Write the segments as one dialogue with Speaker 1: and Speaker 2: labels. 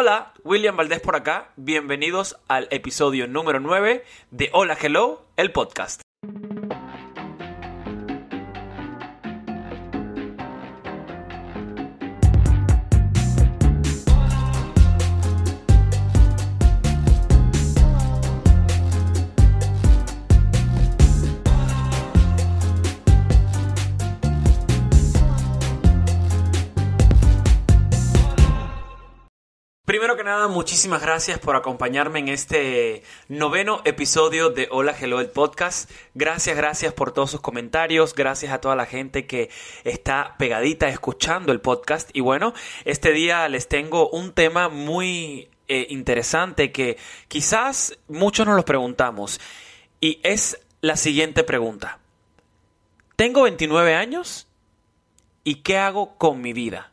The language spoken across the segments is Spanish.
Speaker 1: Hola, William Valdés por acá. Bienvenidos al episodio número 9 de Hola Hello, el podcast. Muchísimas gracias por acompañarme en este noveno episodio de Hola Hello el podcast. Gracias, gracias por todos sus comentarios, gracias a toda la gente que está pegadita escuchando el podcast. Y bueno, este día les tengo un tema muy eh, interesante que quizás muchos nos lo preguntamos. Y es la siguiente pregunta. Tengo 29 años y ¿qué hago con mi vida?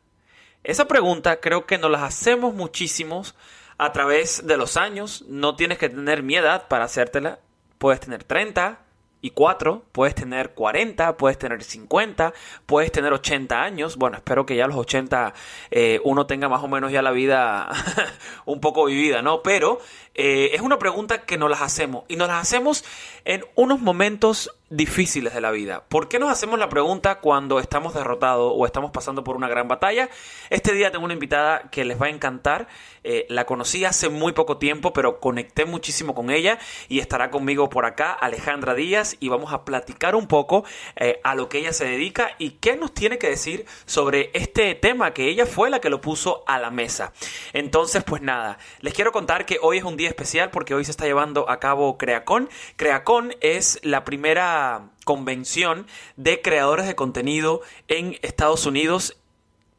Speaker 1: Esa pregunta creo que nos las hacemos muchísimos a través de los años. No tienes que tener mi edad para hacértela. Puedes tener 30 y 4, puedes tener 40, puedes tener 50, puedes tener 80 años. Bueno, espero que ya a los 80 eh, uno tenga más o menos ya la vida un poco vivida, ¿no? Pero eh, es una pregunta que nos las hacemos y nos las hacemos en unos momentos difíciles de la vida. ¿Por qué nos hacemos la pregunta cuando estamos derrotados o estamos pasando por una gran batalla? Este día tengo una invitada que les va a encantar. Eh, la conocí hace muy poco tiempo, pero conecté muchísimo con ella y estará conmigo por acá Alejandra Díaz y vamos a platicar un poco eh, a lo que ella se dedica y qué nos tiene que decir sobre este tema que ella fue la que lo puso a la mesa. Entonces, pues nada, les quiero contar que hoy es un día especial porque hoy se está llevando a cabo Creacon. Creacon es la primera convención de creadores de contenido en Estados Unidos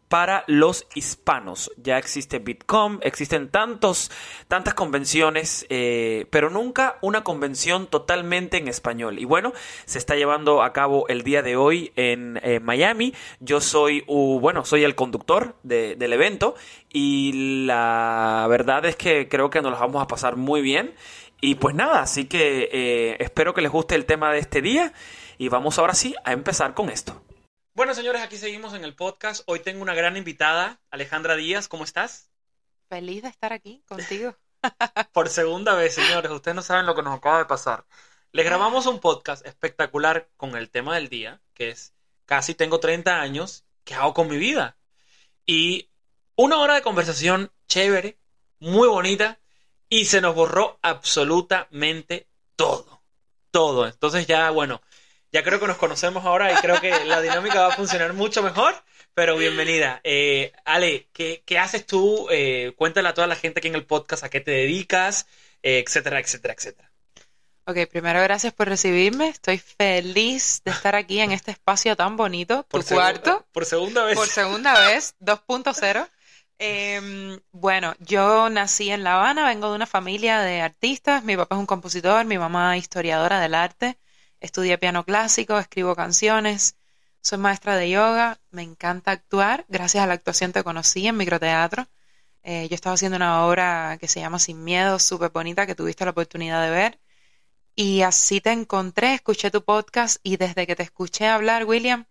Speaker 1: para los hispanos. Ya existe Bitcom, existen tantos, tantas convenciones, eh, pero nunca una convención totalmente en español. Y bueno, se está llevando a cabo el día de hoy en Miami. Yo soy, bueno, soy el conductor del evento y la verdad es que creo que nos los vamos a pasar muy bien. Y pues nada, así que eh, espero que les guste el tema de este día y vamos ahora sí a empezar con esto. Bueno, señores, aquí seguimos en el podcast. Hoy tengo una gran invitada, Alejandra Díaz. ¿Cómo estás?
Speaker 2: Feliz de estar aquí contigo.
Speaker 1: Por segunda vez, señores. Ustedes no saben lo que nos acaba de pasar. Les grabamos un podcast espectacular con el tema del día, que es casi tengo 30 años, ¿qué hago con mi vida? Y una hora de conversación chévere, muy bonita, y se nos borró absolutamente todo. Todo. Entonces ya, bueno, ya creo que nos conocemos ahora y creo que la dinámica va a funcionar mucho mejor. Pero bienvenida. Eh, Ale, ¿qué, haces tú? Eh, cuéntale a toda la gente aquí en el podcast a qué te dedicas, eh, etcétera, etcétera, etcétera.
Speaker 2: Ok, primero gracias por recibirme. Estoy feliz de estar aquí en este espacio tan bonito, tu cuarto.
Speaker 1: Por segunda vez.
Speaker 2: Por segunda vez, 2.0. Em, bueno, yo nací en La Habana, vengo de una familia de artistas, mi papá es un compositor, mi mamá historiadora del arte, estudié piano clásico, escribo canciones, soy maestra de yoga, me encanta actuar, gracias a la actuación te conocí en microteatro, eh, yo estaba haciendo una obra que se llama Sin Miedo, súper bonita, que tuviste la oportunidad de ver, y así te encontré, escuché tu podcast y desde que te escuché hablar, William,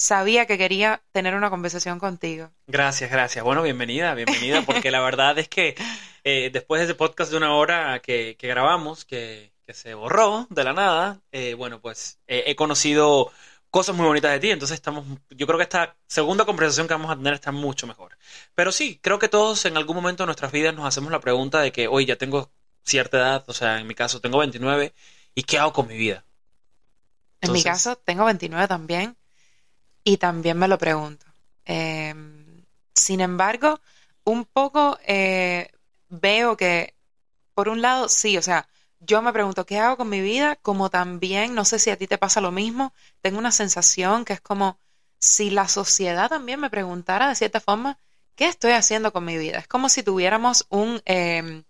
Speaker 2: sabía que quería tener una conversación contigo.
Speaker 1: Gracias, gracias. Bueno, bienvenida, bienvenida, porque la verdad es que eh, después de ese podcast de una hora que, grabamos, que, se borró de la nada, eh, bueno, pues eh, he conocido cosas muy bonitas de ti, entonces estamos, yo creo que esta segunda conversación que vamos a tener está mucho mejor. Pero sí, creo que todos en algún momento de nuestras vidas nos hacemos la pregunta de que, hoy ya tengo cierta edad, o sea, en mi caso tengo 29, ¿y qué hago con mi vida?
Speaker 2: en mi caso tengo 29 también y también me lo pregunto. Em, sin embargo, un poco eh, veo que, por un lado, sí, o sea, yo me pregunto qué hago con mi vida, como también, no sé si a ti te pasa lo mismo, tengo una sensación que es como si la sociedad también me preguntara de cierta forma, ¿qué estoy haciendo con mi vida? Es como si tuviéramos un eh,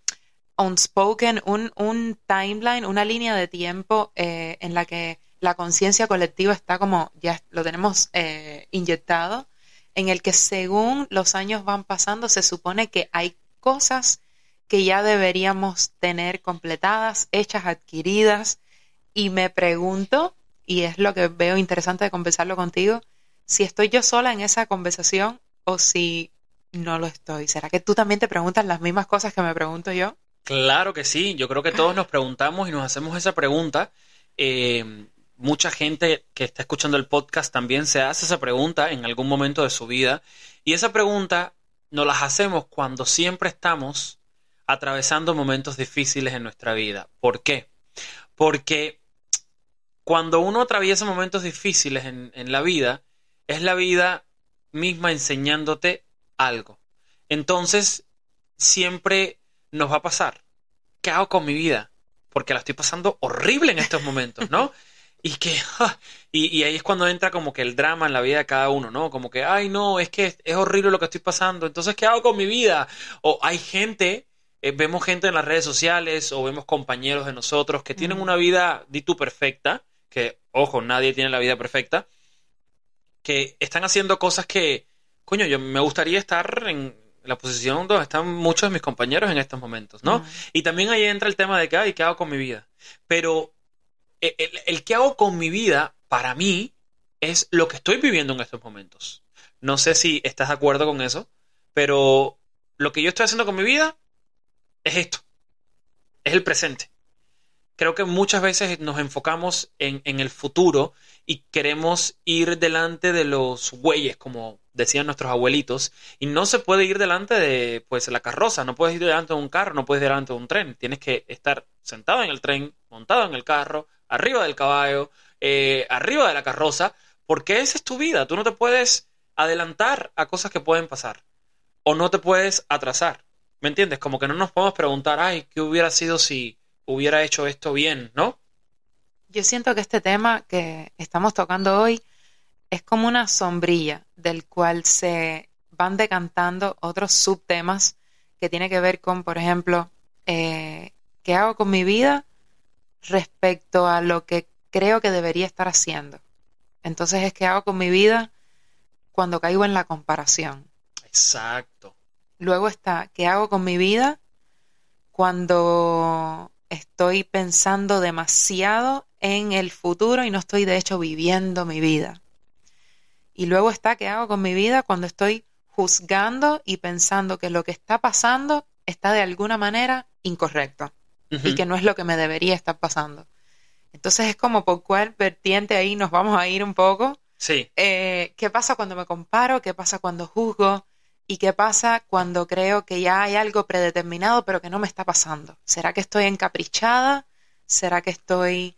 Speaker 2: unspoken, un, un, timeline, una línea de tiempo eh, en la que la conciencia colectiva está como, ya lo tenemos eh, inyectado, en el que según los años van pasando se supone que hay cosas que ya deberíamos tener completadas, hechas, adquiridas, y me pregunto, y es lo que veo interesante de conversarlo contigo, si estoy yo sola en esa conversación o si no lo estoy? ¿Será que tú también te preguntas las mismas cosas que me pregunto yo?
Speaker 1: Claro que sí, yo creo que todos nos preguntamos y nos hacemos esa pregunta. Eh, mucha gente que está escuchando el podcast también se hace esa pregunta en algún momento de su vida. Y esa pregunta nos las hacemos cuando siempre estamos atravesando momentos difíciles en nuestra vida. ¿Por qué? Porque cuando uno atraviesa momentos difíciles en, en la vida, es la vida misma enseñándote algo. Entonces, siempre nos va a pasar. ¿Qué hago con mi vida? Porque la estoy pasando horrible en estos momentos, ¿no? Y que, y, ahí es cuando entra como que el drama en la vida de cada uno, ¿no? Como que, ay, no, es que es horrible lo que estoy pasando, entonces, ¿qué hago con mi vida? O hay gente, eh, vemos gente en las redes sociales o vemos compañeros de nosotros que tienen una vida, di tú, perfecta, que, ojo, nadie tiene la vida perfecta, que están haciendo cosas que, coño, yo me gustaría estar en, la posición donde están muchos de mis compañeros en estos momentos, ¿no? Y también ahí entra el tema de que, ay, ¿qué hago con mi vida? Pero el, qué hago con mi vida, para mí, es lo que estoy viviendo en estos momentos. No sé si estás de acuerdo con eso, pero lo que yo estoy haciendo con mi vida es esto. Es el presente. Creo que muchas veces nos enfocamos en, en el futuro y queremos ir delante de los bueyes, como decían nuestros abuelitos, y no se puede ir delante de pues la carroza, no puedes ir delante de un carro, no puedes ir delante de un tren, tienes que estar sentado en el tren, montado en el carro, arriba del caballo, eh, arriba de la carroza, porque esa es tu vida, tú no te puedes adelantar a cosas que pueden pasar, o no te puedes atrasar, ¿me entiendes? Como que no nos podemos preguntar, ay, ¿qué hubiera sido si hubiera hecho esto bien, ¿no?
Speaker 2: Yo siento que este tema que estamos tocando hoy es como una sombrilla del cual se van decantando otros subtemas que tiene que ver con, por ejemplo, eh, qué hago con mi vida respecto a lo que creo que debería estar haciendo. Entonces es qué hago con mi vida cuando caigo en la comparación.
Speaker 1: Exacto.
Speaker 2: Luego está qué hago con mi vida cuando estoy pensando demasiado en el futuro y no estoy de hecho viviendo mi vida. Y luego está qué hago con mi vida cuando estoy juzgando y pensando que lo que está pasando está de alguna manera incorrecto y que no es lo que me debería estar pasando. Entonces es como por cuál vertiente ahí nos vamos a ir un poco.
Speaker 1: Sí.
Speaker 2: Eh, ¿Qué pasa cuando me comparo? ¿Qué pasa cuando juzgo? ¿Y qué pasa cuando creo que ya hay algo predeterminado pero que no me está pasando? ¿Será que estoy encaprichada? ¿Será que estoy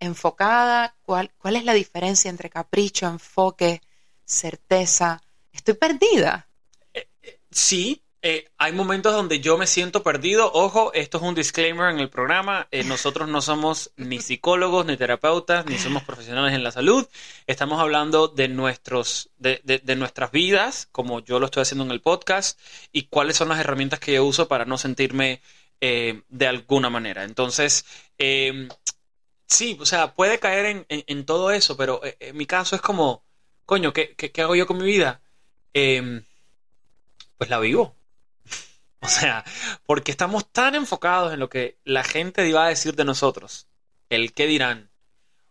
Speaker 2: enfocada? ¿Cuál, cuál es la diferencia entre capricho, enfoque, certeza, estoy perdida.
Speaker 1: Eh, eh, sí, eh, hay momentos donde yo me siento perdido. Ojo, esto es un disclaimer en el programa. nosotros no somos ni psicólogos, ni terapeutas, ni somos profesionales en la salud. Estamos hablando de, nuestros, de, de, nuestras vidas, como yo lo estoy haciendo en el podcast, y cuáles son las herramientas que yo uso para no sentirme de alguna manera. Entonces, em, sí, o sea, puede caer en, en todo eso, pero en mi caso es como coño, ¿qué, hago yo con mi vida? Em, pues la vivo. o sea, porque estamos tan enfocados en lo que la gente iba a decir de nosotros, el qué dirán,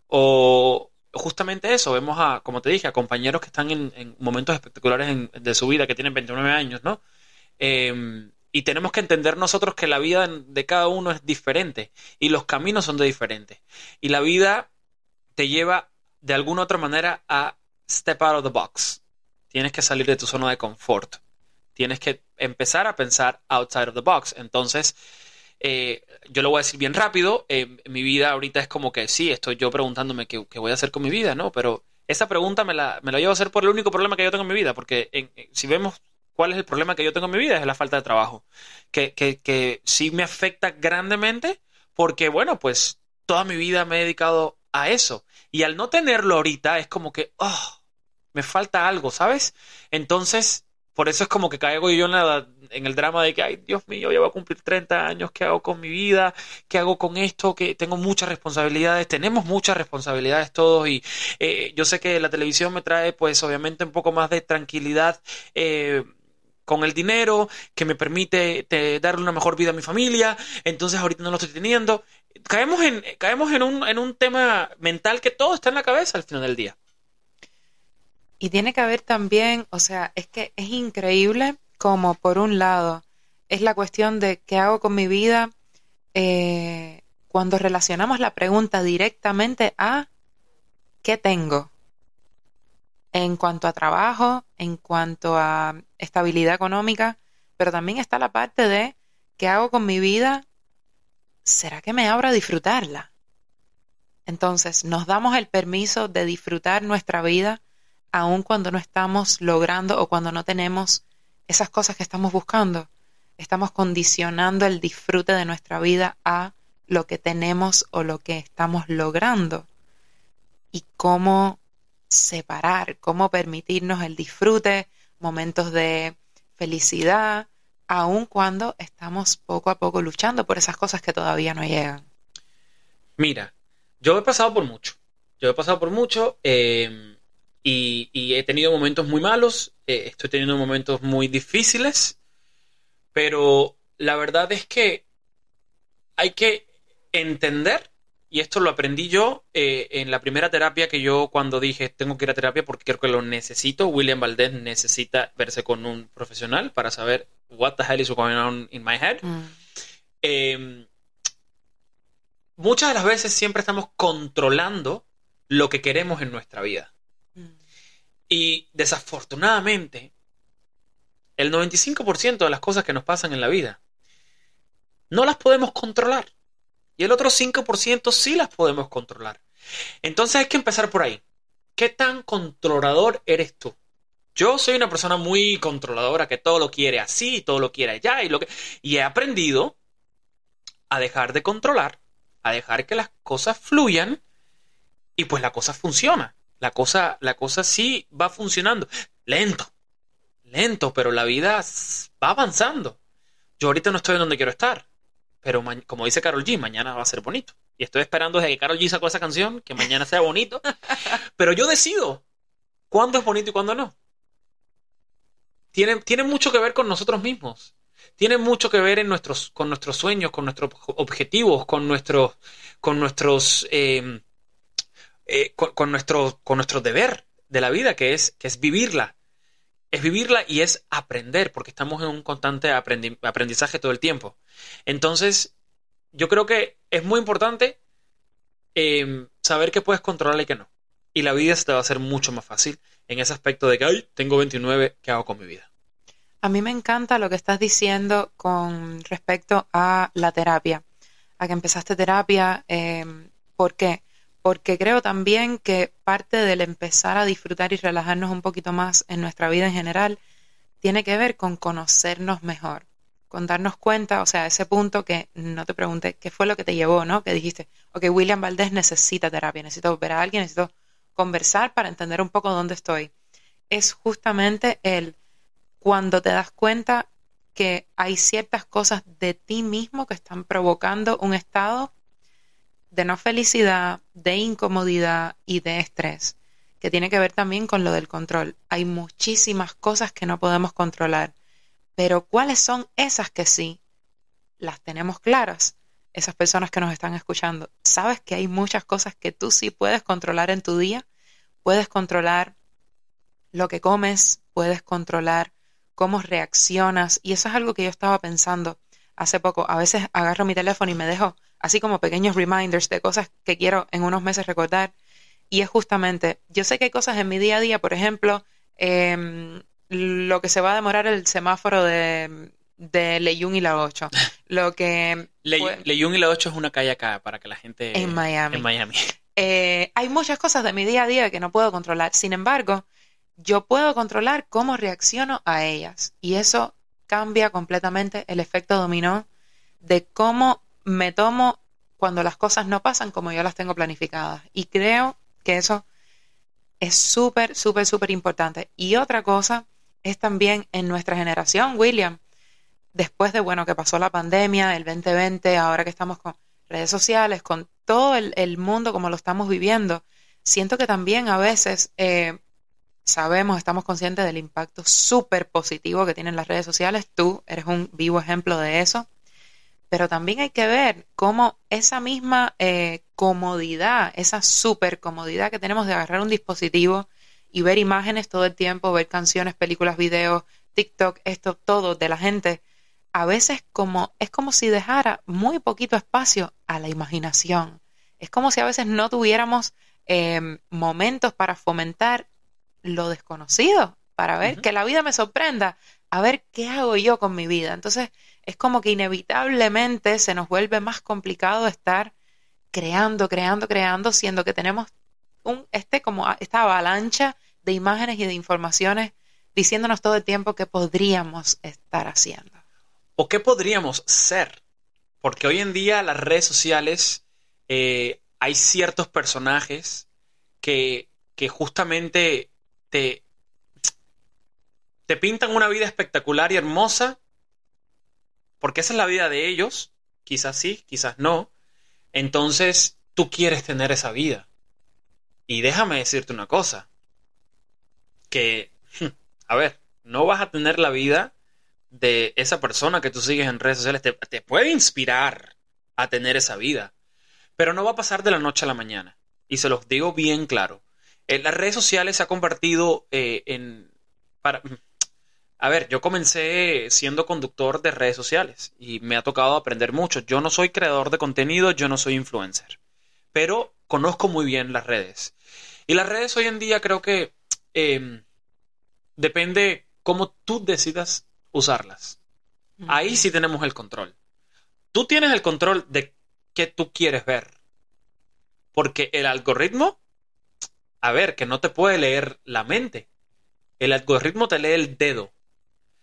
Speaker 1: o justamente eso, vemos a, como te dije, a compañeros que están en, momentos espectaculares de su vida, que tienen 29 años, ¿no? Em, y tenemos que entender nosotros que la vida de cada uno es diferente y los caminos son de diferentes. Y la vida te lleva de alguna otra manera a step out of the box. Tienes que salir de tu zona de confort. Tienes que empezar a pensar outside of the box. Entonces, eh, yo lo voy a decir bien rápido. Eh, mi vida ahorita es como que sí, estoy yo preguntándome qué, voy a hacer con mi vida, ¿no? Pero esa pregunta me la, me la llevo a hacer por el único problema que yo tengo en mi vida. Porque si vemos cuál es el problema que yo tengo en mi vida, es la falta de trabajo. Que, que, que sí me afecta grandemente porque, bueno, pues toda mi vida me he dedicado a eso. Y al no tenerlo ahorita es como que, oh, me falta algo, ¿sabes? Entonces, por eso es como que caigo yo en, en el drama de que, ay, Dios mío, ya voy a cumplir 30 años, ¿qué hago con mi vida? ¿Qué hago con esto? Que tengo muchas responsabilidades, tenemos muchas responsabilidades todos y eh, yo sé que la televisión me trae, pues, obviamente un poco más de tranquilidad. Eh, con el dinero, que me permite darle una mejor vida a mi familia, entonces ahorita no lo estoy teniendo. Caemos en, caemos en un, en un tema mental que todo está en la cabeza al final del día.
Speaker 2: Y tiene que haber también, o sea, es que es increíble como, por un lado, es la cuestión de qué hago con mi vida eh, cuando relacionamos la pregunta directamente a qué tengo en cuanto a trabajo, en cuanto a estabilidad económica, pero también está la parte de qué hago con mi vida, ¿será que me abro a disfrutarla? Entonces, nos damos el permiso de disfrutar nuestra vida aun cuando no estamos logrando o cuando no tenemos esas cosas que estamos buscando. Estamos condicionando el disfrute de nuestra vida a lo que tenemos o lo que estamos logrando. Y cómo separar, cómo permitirnos el disfrute, momentos de felicidad, aun cuando estamos poco a poco luchando por esas cosas que todavía no llegan.
Speaker 1: Mira, yo he pasado por mucho. Yo he pasado por mucho em, y, he tenido momentos muy malos, eh, estoy teniendo momentos muy difíciles, pero la verdad es que hay que entender y esto lo aprendí yo eh, en la primera terapia que yo cuando dije tengo que ir a terapia porque creo que lo necesito. William Valdés necesita verse con un profesional para saber what the hell is going on in my head. Mm. Em, muchas de las veces siempre estamos controlando lo que queremos en nuestra vida. Y desafortunadamente, el 95% de las cosas que nos pasan en la vida no las podemos controlar. Y el otro 5% sí las podemos controlar. Entonces hay que empezar por ahí. ¿Qué tan controlador eres tú? Yo soy una persona muy controladora que todo lo quiere así, todo lo quiere allá y lo que y he aprendido a dejar de controlar, a dejar que las cosas fluyan y pues la cosa funciona. La cosa la cosa sí va funcionando, lento. Lento, pero la vida va avanzando. Yo ahorita no estoy en donde quiero estar. Pero como dice Carol G, mañana va a ser bonito. Y estoy esperando desde que Carol G sacó esa canción, que mañana sea bonito. Pero yo decido cuándo es bonito y cuándo no. Tiene, tiene mucho que ver con nosotros mismos. Tiene mucho que ver en nuestros, con nuestros sueños, con nuestros objetivos, con, nuestros con nuestros... Em, eh, con, nuestro, con nuestro deber de la vida, que es, que es vivirla. Es vivirla y es aprender, porque estamos en un constante aprendizaje todo el tiempo. Entonces, yo creo que es muy importante em, saber que puedes controlar y que no. Y la vida se te va a hacer mucho más fácil en ese aspecto de que, ay, tengo 29, ¿qué hago con mi vida?
Speaker 2: A mí me encanta lo que estás diciendo con respecto a la terapia, a que empezaste terapia. Em, ¿Por qué? Porque creo también que parte del empezar a disfrutar y relajarnos un poquito más en nuestra vida en general tiene que ver con conocernos mejor con darnos cuenta, o sea, ese punto que no te pregunté qué fue lo que te llevó, ¿no? Que dijiste, ok, William Valdés necesita terapia, necesito ver a alguien, necesito conversar para entender un poco dónde estoy. Es justamente el cuando te das cuenta que hay ciertas cosas de ti mismo que están provocando un estado de no felicidad, de incomodidad y de estrés, que tiene que ver también con lo del control. Hay muchísimas cosas que no podemos controlar pero ¿cuáles son esas que sí? Las tenemos claras. Esas personas que nos están escuchando, sabes que hay muchas cosas que tú sí puedes controlar en tu día. Puedes controlar lo que comes, puedes controlar cómo reaccionas. Y eso es algo que yo estaba pensando hace poco. A veces agarro mi teléfono y me dejo así como pequeños reminders de cosas que quiero en unos meses recordar. Y es justamente, yo sé que hay cosas en mi día a día, por ejemplo, eh, lo que se va a demorar el semáforo de, de Leyun y la 8. Lo que...
Speaker 1: Leyun y la 8 es una calle acá para que la gente...
Speaker 2: En Miami.
Speaker 1: En Miami.
Speaker 2: Eh, hay muchas cosas de mi día a día que no puedo controlar. Sin embargo, yo puedo controlar cómo reacciono a ellas. Y eso cambia completamente el efecto dominó de cómo me tomo cuando las cosas no pasan como yo las tengo planificadas. Y creo que eso es súper, súper, súper importante. Y otra cosa es también en nuestra generación, William. Después de, bueno, que pasó la pandemia, el 2020, ahora que estamos con redes sociales, con todo el, mundo como lo estamos viviendo, siento que también a veces eh, sabemos, estamos conscientes del impacto súper positivo que tienen las redes sociales. Tú eres un vivo ejemplo de eso. Pero también hay que ver cómo esa misma eh, comodidad, esa súper comodidad que tenemos de agarrar un dispositivo, y ver imágenes todo el tiempo, ver canciones, películas, videos, TikTok, esto, todo de la gente, a veces como, es como si dejara muy poquito espacio a la imaginación. Es como si a veces no tuviéramos em, momentos para fomentar lo desconocido, para ver que la vida me sorprenda, a ver qué hago yo con mi vida. Entonces, es como que inevitablemente se nos vuelve más complicado estar creando, creando, creando, siendo que tenemos un, este, como esta avalancha de imágenes y de informaciones diciéndonos todo el tiempo qué podríamos estar haciendo.
Speaker 1: ¿O qué podríamos ser? Porque hoy en día las redes sociales eh, hay ciertos personajes que, que justamente te, te pintan una vida espectacular y hermosa, porque esa es la vida de ellos, quizás sí, quizás no. Entonces tú quieres tener esa vida. Y déjame decirte una cosa, que, a ver, no vas a tener la vida de esa persona que tú sigues en redes sociales. Te, puede inspirar a tener esa vida, pero no va a pasar de la noche a la mañana. Y se los digo bien claro. Eh, las redes sociales se ha convertido eh, en... Para, a ver, yo comencé siendo conductor de redes sociales y me ha tocado aprender mucho. Yo no soy creador de contenido, yo no soy influencer, pero conozco muy bien las redes. Y las redes hoy en día creo que em, depende cómo tú decidas usarlas. Ahí sí tenemos el control. Tú tienes el control de qué tú quieres ver. Porque el algoritmo, a ver, que no te puede leer la mente. El algoritmo te lee el dedo.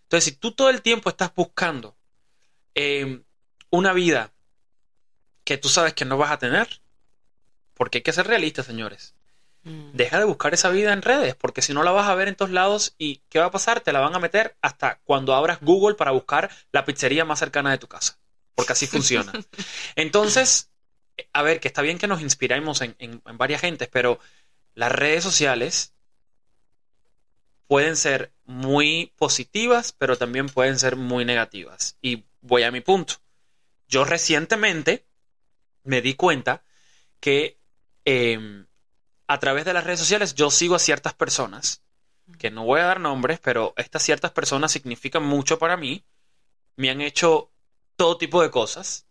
Speaker 1: Entonces, si tú todo el tiempo estás buscando em, una vida que tú sabes que no vas a tener, porque hay que ser realistas, señores. Mm. Deja de buscar esa vida en redes, porque si no la vas a ver en todos lados y ¿qué va a pasar? Te la van a meter hasta cuando abras Google para buscar la pizzería más cercana de tu casa, porque así funciona. Entonces, a ver, que está bien que nos inspiremos en, en varias gentes, pero las redes sociales pueden ser muy positivas, pero también pueden ser muy negativas. Y voy a mi punto. Yo recientemente me di cuenta que em, a través de las redes sociales yo sigo a ciertas personas, que no voy a dar nombres, pero estas ciertas personas significan mucho para mí, me han hecho todo tipo de cosas.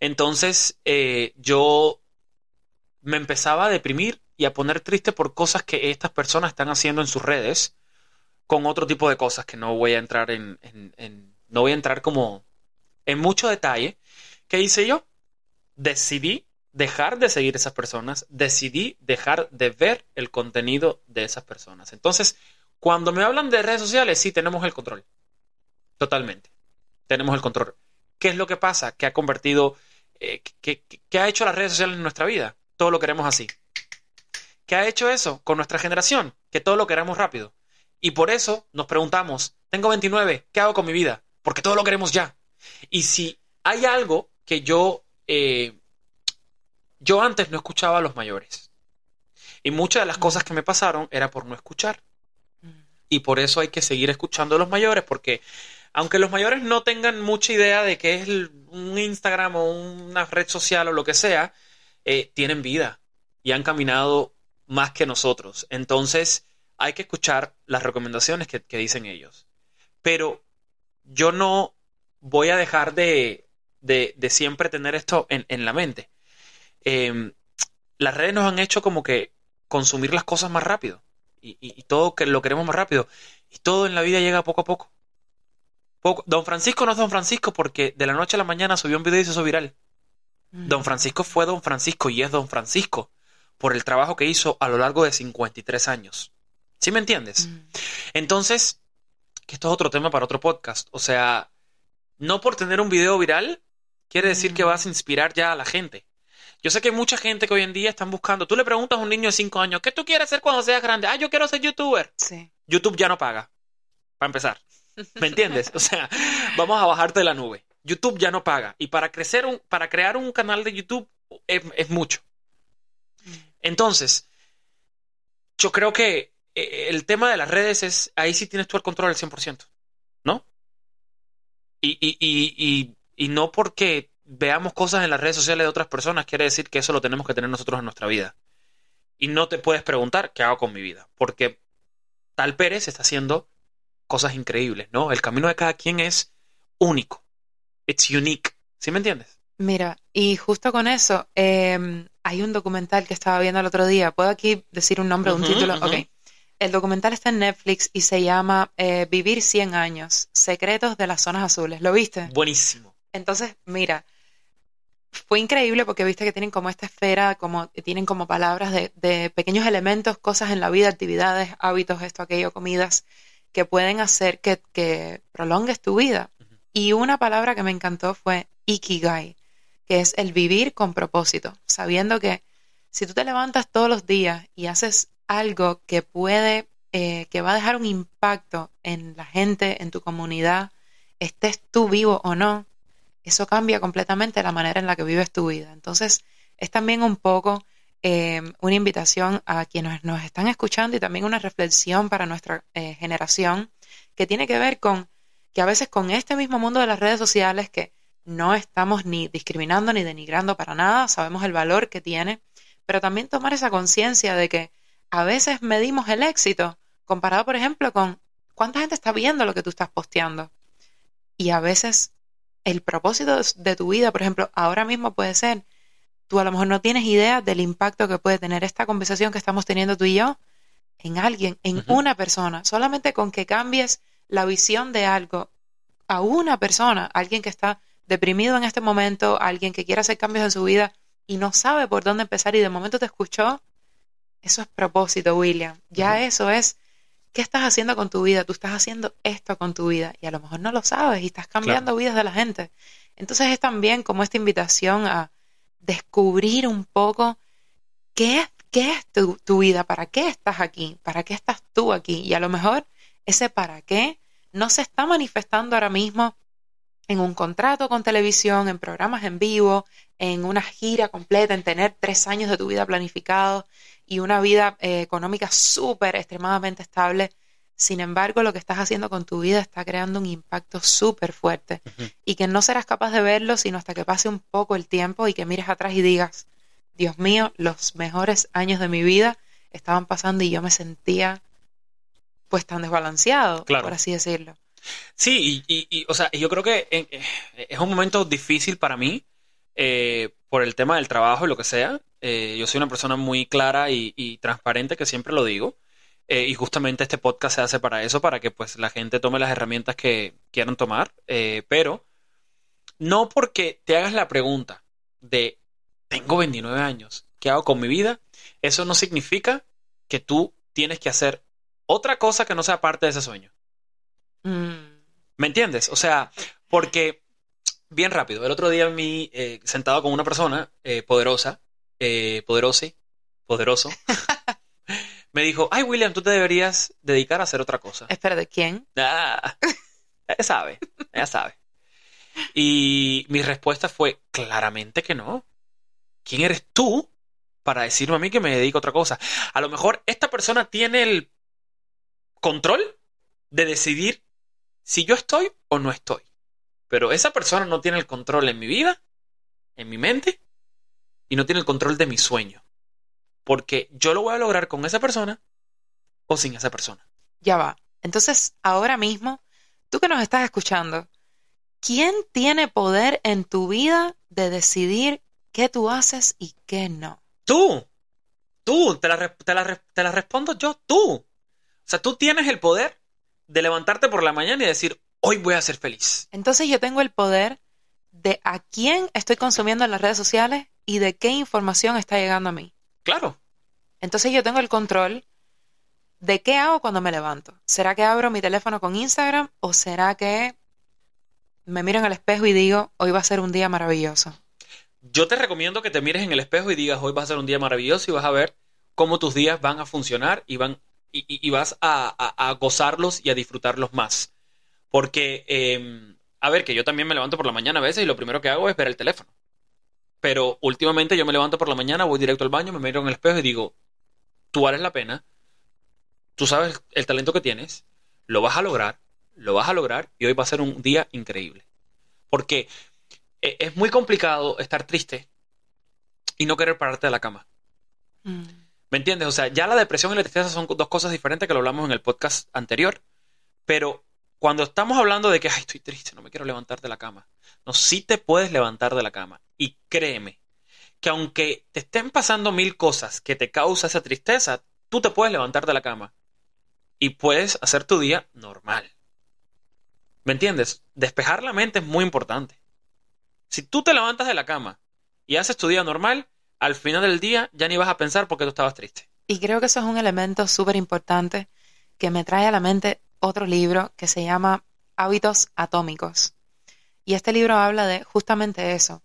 Speaker 1: Entonces eh, yo me empezaba a deprimir y a poner triste por cosas que estas personas están haciendo en sus redes, con otro tipo de cosas que no voy a entrar en, no voy a entrar como en mucho detalle. ¿Qué hice yo? Decidí dejar de seguir esas personas, decidí dejar de ver el contenido de esas personas. Entonces, cuando me hablan de redes sociales, sí tenemos el control. Totalmente. Tenemos el control. ¿Qué es lo que pasa? ¿Qué ha convertido, eh, qué, ha hecho las redes sociales en nuestra vida? Todo lo queremos así. ¿Qué ha hecho eso con nuestra generación? Que todo lo queremos rápido. Y por eso nos preguntamos, tengo 29, ¿qué hago con mi vida? Porque todo lo queremos ya. Y si hay algo que yo eh, yo antes no escuchaba a los mayores. Y muchas de las cosas que me pasaron era por no escuchar. Y por eso hay que seguir escuchando a los mayores, porque aunque los mayores no tengan mucha idea de qué es un Instagram o una red social o lo que sea, eh, tienen vida y han caminado más que nosotros. Entonces hay que escuchar las recomendaciones que, dicen ellos. Pero yo no voy a dejar de, siempre tener esto en la mente. Em, las redes nos han hecho como que consumir las cosas más rápido. Y, todo que lo queremos más rápido. Y todo en la vida llega poco a poco. poco. Don Francisco no es Don Francisco porque de la noche a la mañana subió un video y se hizo viral. Mm. Don Francisco fue Don Francisco y es Don Francisco por el trabajo que hizo a lo largo de 53 años. ¿Sí me entiendes? Mm. Entonces, que esto es otro tema para otro podcast. O sea, no por tener un video viral quiere decir que vas a inspirar ya a la gente. Yo sé que hay mucha gente que hoy en día están buscando. Tú le preguntas a un niño de 5 años, ¿qué tú quieres hacer cuando seas grande? Ah, yo quiero ser youtuber. Sí. YouTube ya no paga. Para empezar. ¿Me entiendes? O sea, vamos a bajarte de la nube. YouTube ya no paga. Y para crecer un, para crear un canal de YouTube es, mucho. Entonces, yo creo que el tema de las redes es, ahí sí tienes tú el control al 100%, ¿no? Y, y, y, y, no porque veamos cosas en las redes sociales de otras personas, quiere decir que eso lo tenemos que tener nosotros en nuestra vida. Y no te puedes preguntar qué hago con mi vida, porque tal Pérez está haciendo cosas increíbles, ¿no? El camino de cada quien es único. It's unique. ¿Sí me entiendes?
Speaker 2: Mira, y justo con eso, em, hay un documental que estaba viendo el otro día. ¿Puedo aquí decir un nombre, un título? Ok. El documental está en Netflix y se llama eh, Vivir 100 años, Secretos de las Zonas Azules. ¿Lo viste?
Speaker 1: Buenísimo.
Speaker 2: Entonces, mira, fue increíble porque viste que tienen como esta esfera, como tienen como palabras de, pequeños elementos, cosas en la vida, actividades, hábitos, esto, aquello, comidas, que pueden hacer que, prolongues tu vida. Y una palabra que me encantó fue ikigai, que es el vivir con propósito, sabiendo que si tú te levantas todos los días y haces algo que puede, eh, que va a dejar un impacto en la gente, en tu comunidad, estés tú vivo o no, eso cambia completamente la manera en la que vives tu vida. Entonces, es también un poco eh, una invitación a quienes nos están escuchando y también una reflexión para nuestra eh, generación que tiene que ver con que a veces con este mismo mundo de las redes sociales que no estamos ni discriminando ni denigrando para nada, sabemos el valor que tiene, pero también tomar esa conciencia de que a veces medimos el éxito comparado, por ejemplo, con cuánta gente está viendo lo que tú estás posteando. Y a veces el propósito de tu vida, por ejemplo, ahora mismo puede ser, tú a lo mejor no tienes idea del impacto que puede tener esta conversación que estamos teniendo tú y yo en alguien, en una persona, solamente con que cambies la visión de algo a una persona, alguien que está deprimido en este momento, alguien que quiere hacer cambios en su vida y no sabe por dónde empezar y de momento te escuchó, eso es propósito, William. Ya eso es ¿Qué estás haciendo con tu vida? Tú estás haciendo esto con tu vida y a lo mejor no lo sabes y estás cambiando vidas de la gente. Entonces es también como esta invitación a descubrir un poco qué es, qué es tu, tu vida, para qué estás aquí, para qué estás tú aquí. Y a lo mejor ese para qué no se está manifestando ahora mismo en un contrato con televisión, en programas en vivo, en una gira completa, en tener tres años de tu vida planificados y una vida eh, económica súper, extremadamente estable. Sin embargo, lo que estás haciendo con tu vida está creando un impacto súper fuerte y que no serás capaz de verlo sino hasta que pase un poco el tiempo y que mires atrás y digas, Dios mío, los mejores años de mi vida estaban pasando y yo me sentía pues tan desbalanceado, por así decirlo.
Speaker 1: Sí, y, o sea, yo creo que eh, es un momento difícil para mí eh, por el tema del trabajo y lo que sea. Eh, yo soy una persona muy clara y, transparente, que siempre lo digo. Eh, y justamente este podcast se hace para eso, para que pues la gente tome las herramientas que quieran tomar. pero no porque te hagas la pregunta de, tengo 29 años, ¿qué hago con mi vida? Eso no significa que tú tienes que hacer otra cosa que no sea parte de ese sueño. Mm. ¿Me entiendes? O sea, porque bien rápido. El otro día mi, eh, sentado con una persona eh, poderosa, eh, poderose, poderoso, me dijo, ay William, tú te deberías dedicar a hacer otra cosa.
Speaker 2: Espera, ¿de quién?
Speaker 1: Ah, ella sabe, ella sabe. Y mi respuesta fue, claramente que no. ¿Quién eres tú para decirme a mí que me dedico a otra cosa? A lo mejor esta persona tiene el control de decidir si yo estoy o no estoy. Pero esa persona no tiene el control en mi vida, en mi mente, y no tiene el control de mi sueño. Porque yo lo voy a lograr con esa persona o sin esa persona.
Speaker 2: Ya va. Entonces, ahora mismo, tú que nos estás escuchando, ¿quién tiene poder en tu vida de decidir qué tú haces y qué no?
Speaker 1: Tú. Tú. Te la, te la respondo yo. Tú. O sea, tú tienes el poder de levantarte por la mañana y decir, hoy voy a ser feliz.
Speaker 2: Entonces yo tengo el poder de a quién estoy consumiendo en las redes sociales y de qué información está llegando a mí.
Speaker 1: Claro.
Speaker 2: Entonces yo tengo el control de qué hago cuando me levanto. ¿Será que abro mi teléfono con Instagram o será que me miro en el espejo y digo, hoy va a ser un día maravilloso?
Speaker 1: Yo te recomiendo que te mires en el espejo y digas, hoy va a ser un día maravilloso y vas a ver cómo tus días van a funcionar y, van, y, vas a gozarlos y a disfrutarlos más. Porque, em, a ver, que yo también me levanto por la mañana a veces y lo primero que hago es ver el teléfono. Pero últimamente yo me levanto por la mañana, voy directo al baño, me miro en el espejo y digo, tú vales la pena, tú sabes el talento que tienes, lo vas a lograr, lo vas a lograr y hoy va a ser un día increíble. Porque e, es muy complicado estar triste y no querer pararte de la cama. Mm. ¿Me entiendes? O sea, ya la depresión y la tristeza son dos cosas diferentes que lo hablamos en el podcast anterior. Pero cuando estamos hablando de que, ay, estoy triste, no me quiero levantar de la cama. No, sí te puedes levantar de la cama. Y créeme, que aunque te estén pasando mil cosas que te causa esa tristeza, tú te puedes levantar de la cama. Y puedes hacer tu día normal. ¿Me entiendes? Despejar la mente es muy importante. Si tú te levantas de la cama y haces tu día normal, al final del día ya ni vas a pensar porque tú estabas triste.
Speaker 2: Y creo que eso es un elemento súper importante que me trae a la mente otro libro que se llama Hábitos Atómicos. Y este libro habla de justamente eso.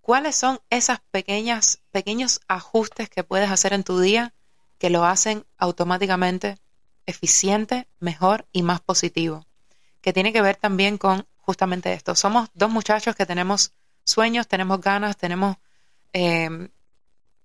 Speaker 2: ¿Cuáles son esas pequeñas, pequeños ajustes que puedes hacer en tu día que lo hacen automáticamente eficiente, mejor y más positivo? Que tiene que ver también con justamente esto. Somos dos muchachos que tenemos sueños, tenemos ganas, tenemos eh,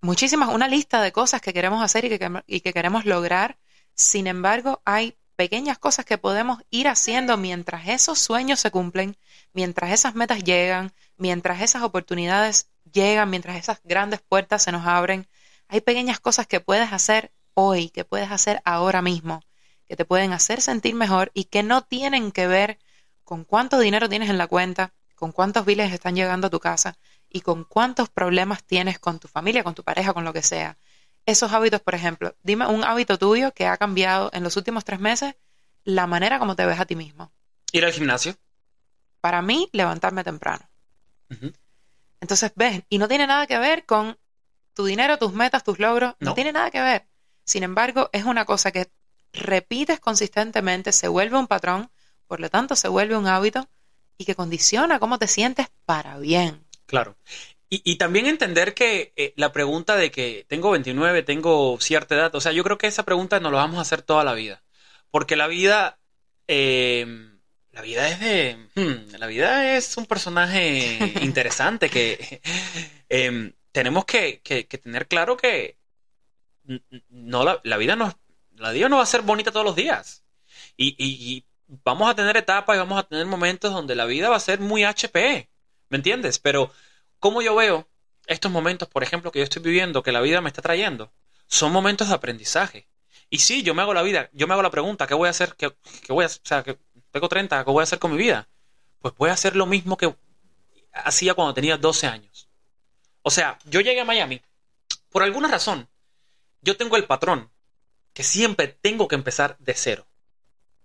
Speaker 2: muchísimas, una lista de cosas que queremos hacer y que, y que queremos lograr. Sin embargo, hay pequeñas cosas que podemos ir haciendo mientras esos sueños se cumplen, mientras esas metas llegan, mientras esas oportunidades llegan, mientras esas grandes puertas se nos abren. Hay pequeñas cosas que puedes hacer hoy, que puedes hacer ahora mismo, que te pueden hacer sentir mejor y que no tienen que ver con cuánto dinero tienes en la cuenta, con cuántos biles están llegando a tu casa y con cuántos problemas tienes con tu familia, con tu pareja, con lo que sea. Esos hábitos, por ejemplo, dime un hábito tuyo que ha cambiado en los últimos tres meses la manera como te ves a ti mismo.
Speaker 1: Ir al gimnasio.
Speaker 2: Para mí, levantarme temprano. Entonces, ves, y no tiene nada que ver con tu dinero, tus metas, tus logros, no. no tiene nada que ver. Sin embargo, es una cosa que repites consistentemente, se vuelve un patrón, por lo tanto se vuelve un hábito y que condiciona cómo te sientes para bien.
Speaker 1: Claro. Y, también entender que eh, la pregunta de que tengo 29, tengo cierta edad, o sea, yo creo que esa pregunta nos la vamos a hacer toda la vida. Porque la vida, em, la vida es de, hmm, la vida es un personaje interesante que em, tenemos que, tener claro que no la, vida no, la vida no va a ser bonita todos los días. y vamos a tener etapas y vamos a tener momentos donde la vida va a ser muy HP, ¿me entiendes? Pero como yo veo estos momentos, por ejemplo, que yo estoy viviendo, que la vida me está trayendo, son momentos de aprendizaje. Y sí, yo me hago la vida, yo me hago la pregunta, ¿qué voy a hacer? ¿Qué, voy a, o sea, que tengo 30, ¿qué voy a hacer con mi vida? Pues voy a hacer lo mismo que hacía cuando tenía 12 años. O sea, yo llegué a Miami, por alguna razón, yo tengo el patrón que siempre tengo que empezar de cero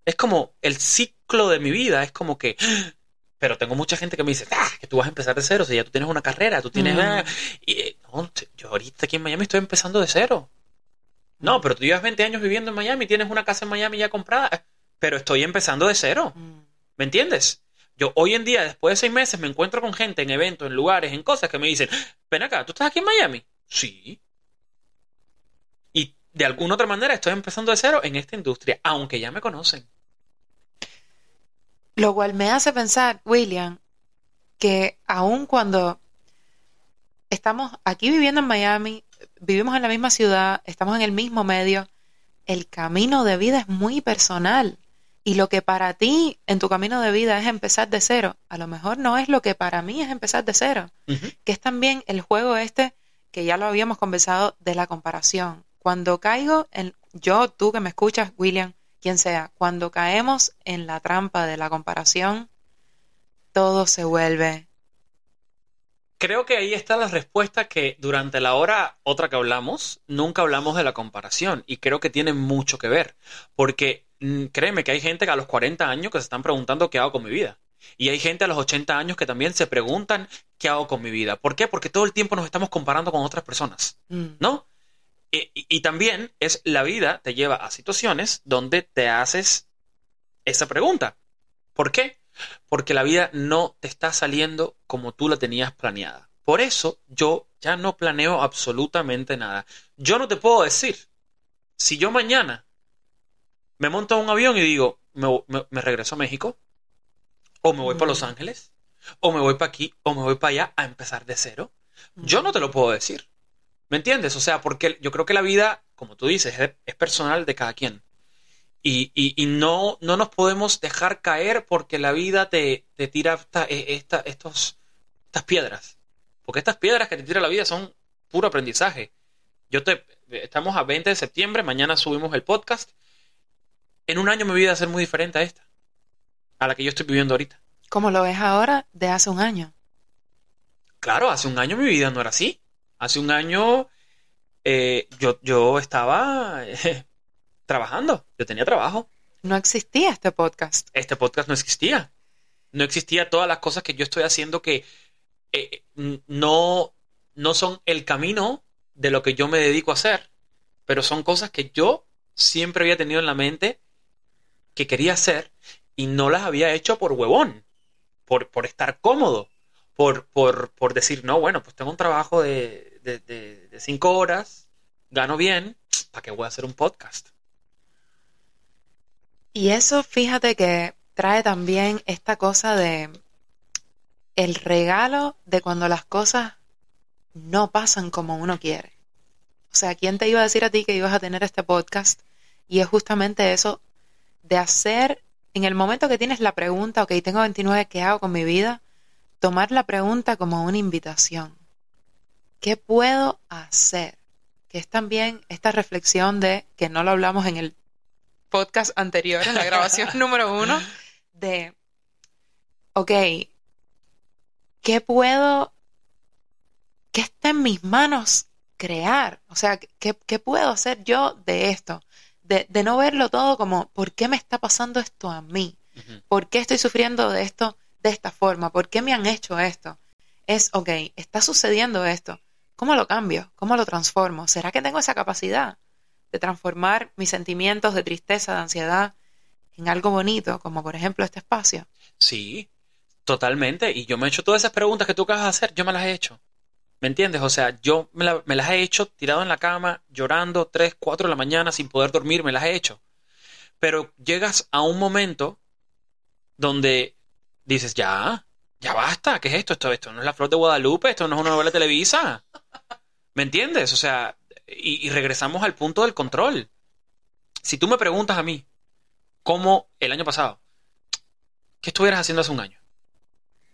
Speaker 1: es como el ciclo de mi vida, es como que, pero tengo mucha gente que me dice, ah, que tú vas a empezar de cero, si ya tú tienes una carrera, tú tienes... Ah", y, eh, no, yo ahorita aquí en Miami estoy empezando de cero. No, pero tú llevas 20 años viviendo en Miami, tienes una casa en Miami ya comprada, pero estoy empezando de cero. ¿Me entiendes? Yo hoy en día, después de seis meses, me encuentro con gente en eventos, en lugares, en cosas que me dicen, ven acá, ¿tú estás aquí en Miami? Sí de alguna otra manera estoy empezando de cero en esta industria, aunque ya me conocen.
Speaker 2: Lo cual me hace pensar, William, que aun cuando estamos aquí viviendo en Miami, vivimos en la misma ciudad, estamos en el mismo medio, el camino de vida es muy personal. Y lo que para ti en tu camino de vida es empezar de cero, a lo mejor no es lo que para mí es empezar de cero, que es también el juego este que ya lo habíamos conversado de la comparación. Cuando caigo en, yo, tú que me escuchas, William, quien sea, cuando caemos en la trampa de la comparación, todo se vuelve.
Speaker 1: Creo que ahí está la respuesta que durante la hora otra que hablamos, nunca hablamos de la comparación y creo que tiene mucho que ver, porque mm, créeme que hay gente que a los 40 años que se están preguntando qué hago con mi vida. Y hay gente a los 80 años que también se preguntan qué hago con mi vida. ¿Por qué? Porque todo el tiempo nos estamos comparando con otras personas, mm. ¿no? Y, también es la vida te lleva a situaciones donde te haces esa pregunta. ¿Por qué? Porque la vida no te está saliendo como tú la tenías planeada. Por eso yo ya no planeo absolutamente nada. Yo no te puedo decir, si yo mañana me monto a un avión y digo, me, regreso a México, o me voy para Los Ángeles, o me voy para aquí, o me voy para allá a empezar de cero, yo no te lo puedo decir. ¿Me entiendes? O sea, porque yo creo que la vida, como tú dices, es, personal de cada quien. Y, y, no, no nos podemos dejar caer porque la vida te, te tira e, estos, estas piedras. Porque estas piedras que te tira la vida son puro aprendizaje. Yo te, estamos a 20 de septiembre, mañana subimos el podcast. en un año mi vida va a ser muy diferente a esta, a la que yo estoy viviendo ahorita.
Speaker 2: ¿Cómo lo ves ahora de hace un año?
Speaker 1: Claro, hace un año mi vida no era así. Hace un año eh, yo, yo estaba eh, trabajando, yo tenía trabajo.
Speaker 2: No existía este podcast.
Speaker 1: Este podcast no existía. No existía todas las cosas que yo estoy haciendo que eh, no, no son el camino de lo que yo me dedico a hacer, pero son cosas que yo siempre había tenido en la mente que quería hacer y no las había hecho por huevón, por, por estar cómodo, por, por, por, decir, no, bueno, pues tengo un trabajo de, de, de cinco horas, gano bien, ¿para qué voy a hacer un podcast?
Speaker 2: Y eso, fíjate que trae también esta cosa de el regalo de cuando las cosas no pasan como uno quiere. O sea, ¿quién te iba a decir a ti que ibas a tener este podcast? Y es justamente eso de hacer, en el momento que tienes la pregunta, ok, tengo 29, ¿qué hago con mi vida? Tomar la pregunta como una invitación. ¿Qué puedo hacer? Que es también esta reflexión de, que no lo hablamos en el podcast anterior, en la grabación número uno, de, ok, ¿qué puedo, qué está en mis manos crear? O sea, ¿qué, qué puedo hacer yo de esto? De, de, no verlo todo como, ¿por qué me está pasando esto a mí? ¿Por qué estoy sufriendo de esto de esta forma? ¿Por qué me han hecho esto? Es, ok, está sucediendo esto. ¿Cómo lo cambio? ¿Cómo lo transformo? ¿Será que tengo esa capacidad de transformar mis sentimientos de tristeza, de ansiedad, en algo bonito, como por ejemplo este espacio?
Speaker 1: Sí, totalmente. Y yo me he hecho todas esas preguntas que tú acabas de hacer, yo me las he hecho. ¿Me entiendes? O sea, yo me, me, las he hecho tirado en la cama, llorando 3, 4 de la mañana sin poder dormir, me las he hecho. Pero llegas a un momento donde dices, ya, ya basta, ¿qué es esto? Esto, esto no es la flor de Guadalupe, esto no es una novela Televisa. ¿Me entiendes? O sea, y, y regresamos al punto del control. Si tú me preguntas a mí, ¿cómo el año pasado, ¿qué estuvieras haciendo hace un año?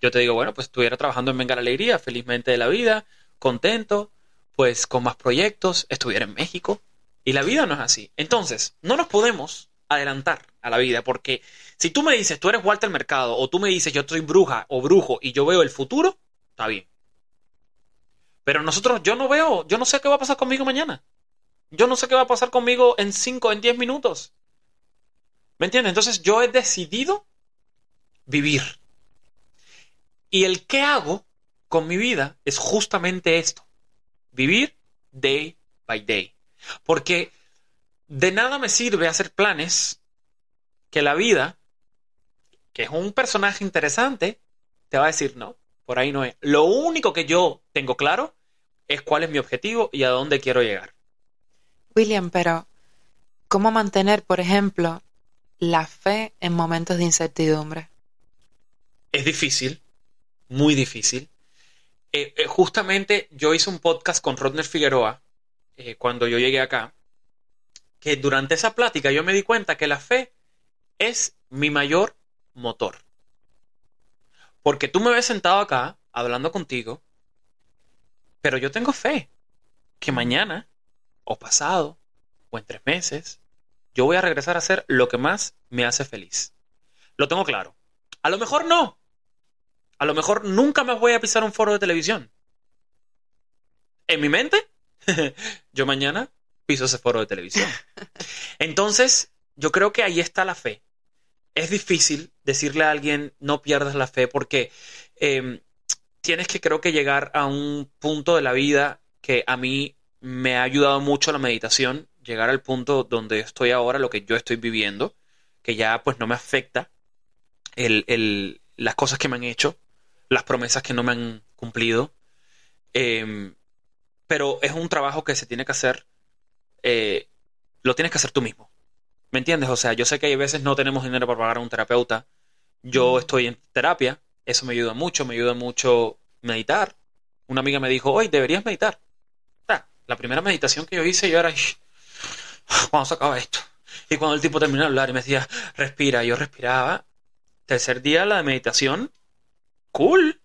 Speaker 1: Yo te digo, bueno, pues estuviera trabajando en Venga la Alegría, felizmente de la vida, contento, pues con más proyectos, estuviera en México. Y la vida no es así. Entonces, no nos podemos adelantar a la vida, porque si tú me dices, tú eres Walter Mercado, o tú me dices, yo soy bruja o brujo y yo veo el futuro, está bien. Pero nosotros, yo no veo, yo no sé qué va a pasar conmigo mañana. Yo no sé qué va a pasar conmigo en 5, en 10 minutos. ¿Me entiendes? Entonces yo he decidido vivir. Y el qué hago con mi vida es justamente esto. Vivir day by day. Porque de nada me sirve hacer planes que la vida, que es un personaje interesante, te va a decir, no, por ahí no es. Lo único que yo tengo claro es cuál es mi objetivo y a dónde quiero llegar.
Speaker 2: William, pero ¿cómo mantener, por ejemplo, la fe en momentos de incertidumbre?
Speaker 1: Es difícil, muy difícil. Eh, eh, justamente yo hice un podcast con Rodner Figueroa eh, cuando yo llegué acá, que durante esa plática yo me di cuenta que la fe es mi mayor motor. Porque tú me ves sentado acá hablando contigo, pero yo tengo fe que mañana, o pasado, o en tres meses, yo voy a regresar a hacer lo que más me hace feliz. Lo tengo claro. A lo mejor no, a lo mejor nunca más voy a pisar un foro de televisión. En mi mente, yo mañana piso ese foro de televisión. Entonces, yo creo que ahí está la fe. Es difícil decirle a alguien no pierdas la fe porque eh, tienes que creo que llegar a un punto de la vida que a mí me ha ayudado mucho la meditación, llegar al punto donde estoy ahora, lo que yo estoy viviendo, que ya pues no me afecta el, el, las cosas que me han hecho, las promesas que no me han cumplido. Eh, pero es un trabajo que se tiene que hacer, eh, lo tienes que hacer tú mismo. ¿Me entiendes? O sea, yo sé que hay veces no tenemos dinero para pagar a un terapeuta. Yo estoy en terapia, eso me ayuda mucho, me ayuda mucho meditar. Una amiga me dijo, hoy deberías meditar. La primera meditación que yo hice, yo era, vamos a acabar esto. Y cuando el tipo terminó de hablar y me decía, respira, yo respiraba. Tercer día la de meditación, cool,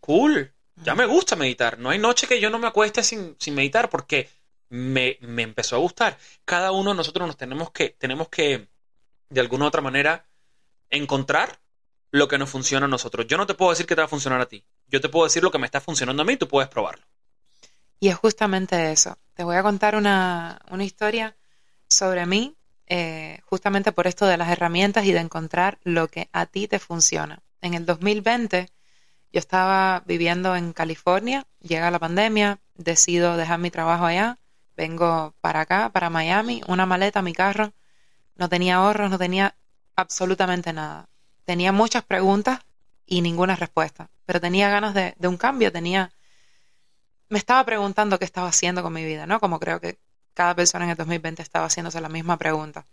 Speaker 1: cool. Ya me gusta meditar. No hay noche que yo no me acueste sin, sin meditar porque me, me, empezó a gustar. Cada uno de nosotros nos tenemos que, tenemos que de alguna u otra manera, encontrar lo que nos funciona a nosotros. Yo no te puedo decir que te va a funcionar a ti. Yo te puedo decir lo que me está funcionando a mí y tú puedes probarlo.
Speaker 2: Y es justamente eso. Te voy a contar una, historia sobre mí, eh, justamente por esto de las herramientas y de encontrar lo que a ti te funciona. En el 2020 yo estaba viviendo en California, llega la pandemia, decido dejar mi trabajo allá, vengo para acá, para Miami, una maleta, mi carro, no tenía ahorros, no tenía absolutamente nada. Tenía muchas preguntas y ninguna respuesta, pero tenía ganas de, un cambio, tenía... Me estaba preguntando qué estaba haciendo con mi vida, ¿no? Como creo que cada persona en el 2020 estaba haciéndose la misma pregunta.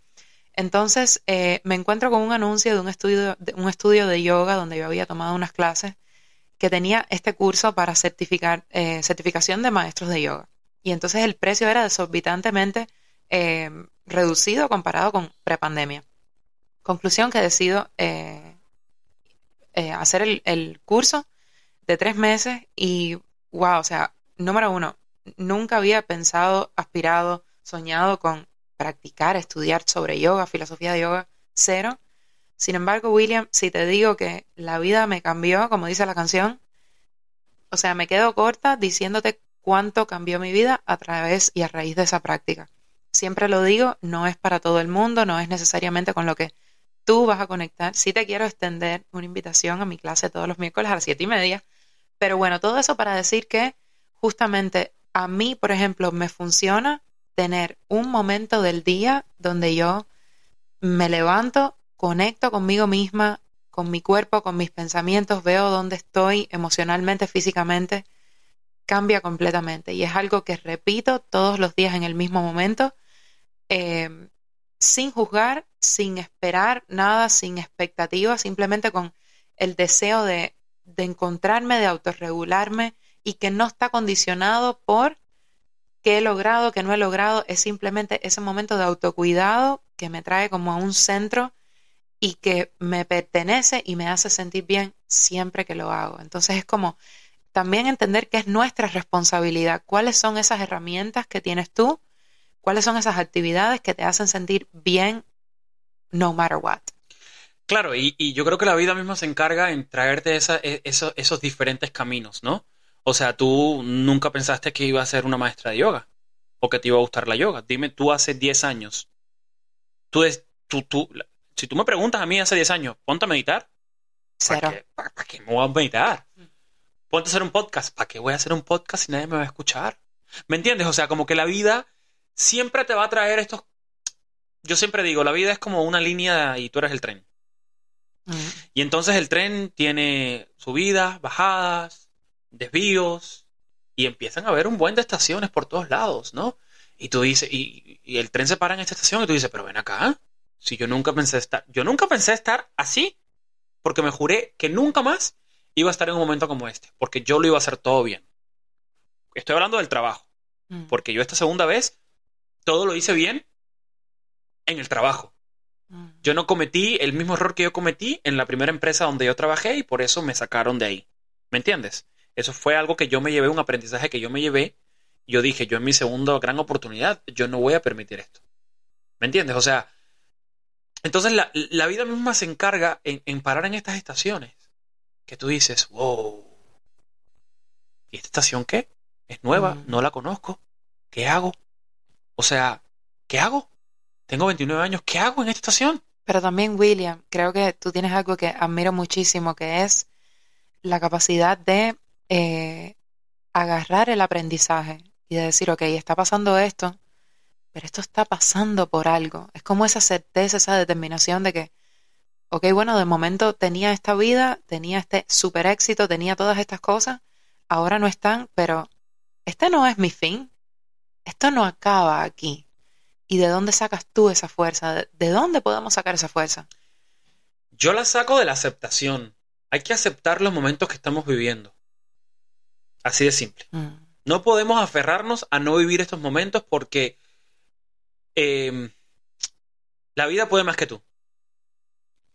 Speaker 2: Entonces eh, me encuentro con un anuncio de un estudio, de un estudio de yoga donde yo había tomado unas clases que tenía este curso para certificar, eh, certificación de maestros de yoga. Y entonces el precio era desorbitantemente eh, reducido comparado con prepandemia. Conclusión que decido eh, eh, hacer el, el, curso de tres meses y, wow, o sea, número uno, nunca había pensado, aspirado, soñado con practicar, estudiar sobre yoga, filosofía de yoga, cero. Sin embargo, William, si te digo que la vida me cambió, como dice la canción, o sea, me quedo corta diciéndote cuánto cambió mi vida a través y a raíz de esa práctica. Siempre lo digo, no es para todo el mundo, no es necesariamente con lo que tú vas a conectar. Sí te quiero extender una invitación a mi clase todos los miércoles a las siete y media. Pero bueno, todo eso para decir que justamente a mí, por ejemplo, me funciona tener un momento del día donde yo me levanto, conecto conmigo misma, con mi cuerpo, con mis pensamientos, veo dónde estoy emocionalmente, físicamente, cambia completamente. Y es algo que repito todos los días en el mismo momento, eh, sin juzgar, sin esperar nada, sin expectativas, simplemente con el deseo de, de encontrarme, de autorregularme y que no está condicionado por qué he logrado, qué no he logrado, es simplemente ese momento de autocuidado que me trae como a un centro y que me pertenece y me hace sentir bien siempre que lo hago. Entonces es como también entender que es nuestra responsabilidad, cuáles son esas herramientas que tienes tú, cuáles son esas actividades que te hacen sentir bien no matter what.
Speaker 1: Claro, y, yo creo que la vida misma se encarga en traerte e, esos, diferentes caminos, ¿no? O sea, tú nunca pensaste que iba a ser una maestra de yoga o que te iba a gustar la yoga. Dime, tú hace 10 años, tú, tú, tú, si tú me preguntas a mí hace 10 años, ponte a meditar.
Speaker 2: ¿Para
Speaker 1: qué, ¿Para qué me voy a meditar? Ponte a hacer un podcast. ¿Para qué voy a hacer un podcast si nadie me va a escuchar? ¿Me entiendes? O sea, como que la vida siempre te va a traer estos... Yo siempre digo, la vida es como una línea y tú eres el tren. Y entonces el tren tiene subidas, bajadas, desvíos, y empiezan a haber un buen de estaciones por todos lados, ¿no? Y tú dices, y, y, el tren se para en esta estación y tú dices, pero ven acá, si yo nunca pensé estar, yo nunca pensé estar así, porque me juré que nunca más iba a estar en un momento como este, porque yo lo iba a hacer todo bien. Estoy hablando del trabajo, mm. porque yo esta segunda vez todo lo hice bien en el trabajo. Mm. Yo no cometí el mismo error que yo cometí en la primera empresa donde yo trabajé y por eso me sacaron de ahí. ¿Me entiendes? Eso fue algo que yo me llevé, un aprendizaje que yo me llevé. Yo dije, yo en mi segunda gran oportunidad, yo no voy a permitir esto. ¿Me entiendes? O sea, entonces la, vida misma se encarga en parar en estas estaciones que tú dices, wow, ¿y esta estación qué? Es nueva, mm. no la conozco, ¿qué hago? O sea, ¿qué hago? Tengo 29 años, ¿qué hago en esta estación?
Speaker 2: Pero también, William, creo que tú tienes algo que admiro muchísimo, que es la capacidad de eh, agarrar el aprendizaje y de decir, ok, está pasando esto, pero esto está pasando por algo. Es como esa certeza, esa determinación de que ok, bueno, de momento tenía esta vida, tenía este super éxito, tenía todas estas cosas, ahora no están, pero este no es mi fin. Esto no acaba aquí. ¿Y de dónde sacas tú esa fuerza? ¿De dónde podemos sacar esa fuerza?
Speaker 1: Yo la saco de la aceptación. Hay que aceptar los momentos que estamos viviendo. Así de simple. Mm. No podemos aferrarnos a no vivir estos momentos porque em, la vida puede más que tú.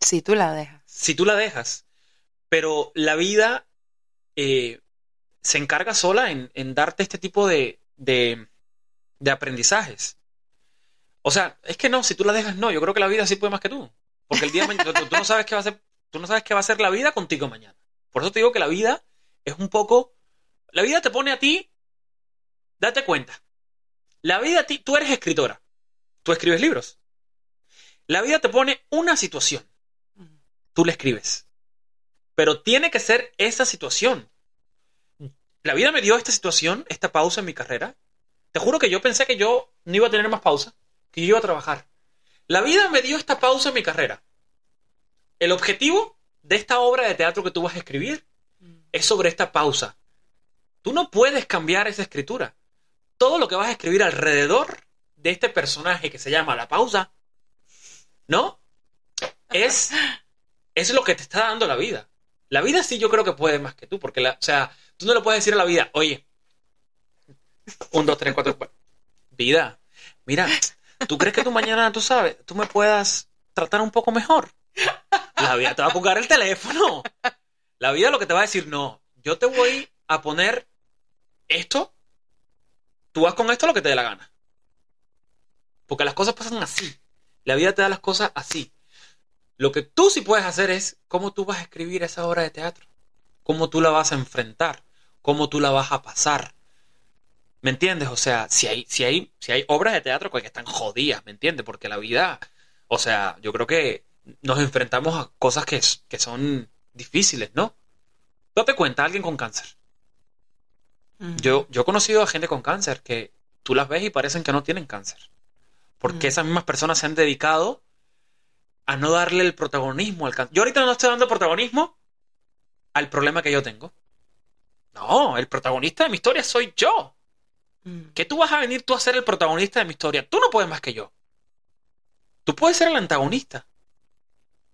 Speaker 2: Si tú la dejas.
Speaker 1: Si tú la dejas. Pero la vida eh, se encarga sola en, darte este tipo de, de, aprendizajes. O sea, es que no, si tú la dejas, no. Yo creo que la vida sí puede más que tú. Porque el día de mañana, tú, tú no sabes qué va a ser, tú no sabes qué va a ser la vida contigo mañana. Por eso te digo que la vida es un poco, la vida te pone a ti, date cuenta. La vida a ti, tú eres escritora. Tú escribes libros. La vida te pone una situación. Tú la escribes. Pero tiene que ser esa situación. La vida me dio esta situación, esta pausa en mi carrera. Te juro que yo pensé que yo no iba a tener más pausa, que yo iba a trabajar. La vida me dio esta pausa en mi carrera. El objetivo de esta obra de teatro que tú vas a escribir es sobre esta pausa. Tú no puedes cambiar esa escritura. Todo lo que vas a escribir alrededor de este personaje que se llama la pausa, ¿no? Es, es lo que te está dando la vida. La vida sí yo creo que puede más que tú, porque, la, o sea, tú no le puedes decir a la vida, oye, un, dos, tres, cuatro, cuatro. Vida, mira, ¿tú crees que tú mañana, tú sabes, tú me puedas tratar un poco mejor? La vida te va a jugar el teléfono. La vida lo que te va a decir, no, yo te voy a poner esto, tú vas con esto lo que te dé la gana. Porque las cosas pasan así. La vida te da las cosas así. Lo que tú sí puedes hacer es cómo tú vas a escribir esa obra de teatro. Cómo tú la vas a enfrentar. Cómo tú la vas a pasar. ¿Me entiendes? O sea, si hay, si hay, si hay obras de teatro que están jodidas, ¿me entiendes? Porque la vida, o sea, yo creo que nos enfrentamos a cosas que, que son difíciles, ¿no? Date cuenta, alguien con cáncer. Yo, yo he conocido a gente con cáncer que tú las ves y parecen que no tienen cáncer. Porque esas mismas personas se han dedicado a no darle el protagonismo al cáncer. Yo ahorita no estoy dando protagonismo al problema que yo tengo. No, el protagonista de mi historia soy yo. ¿Qué tú vas a venir tú a ser el protagonista de mi historia? Tú no puedes más que yo. Tú puedes ser el antagonista.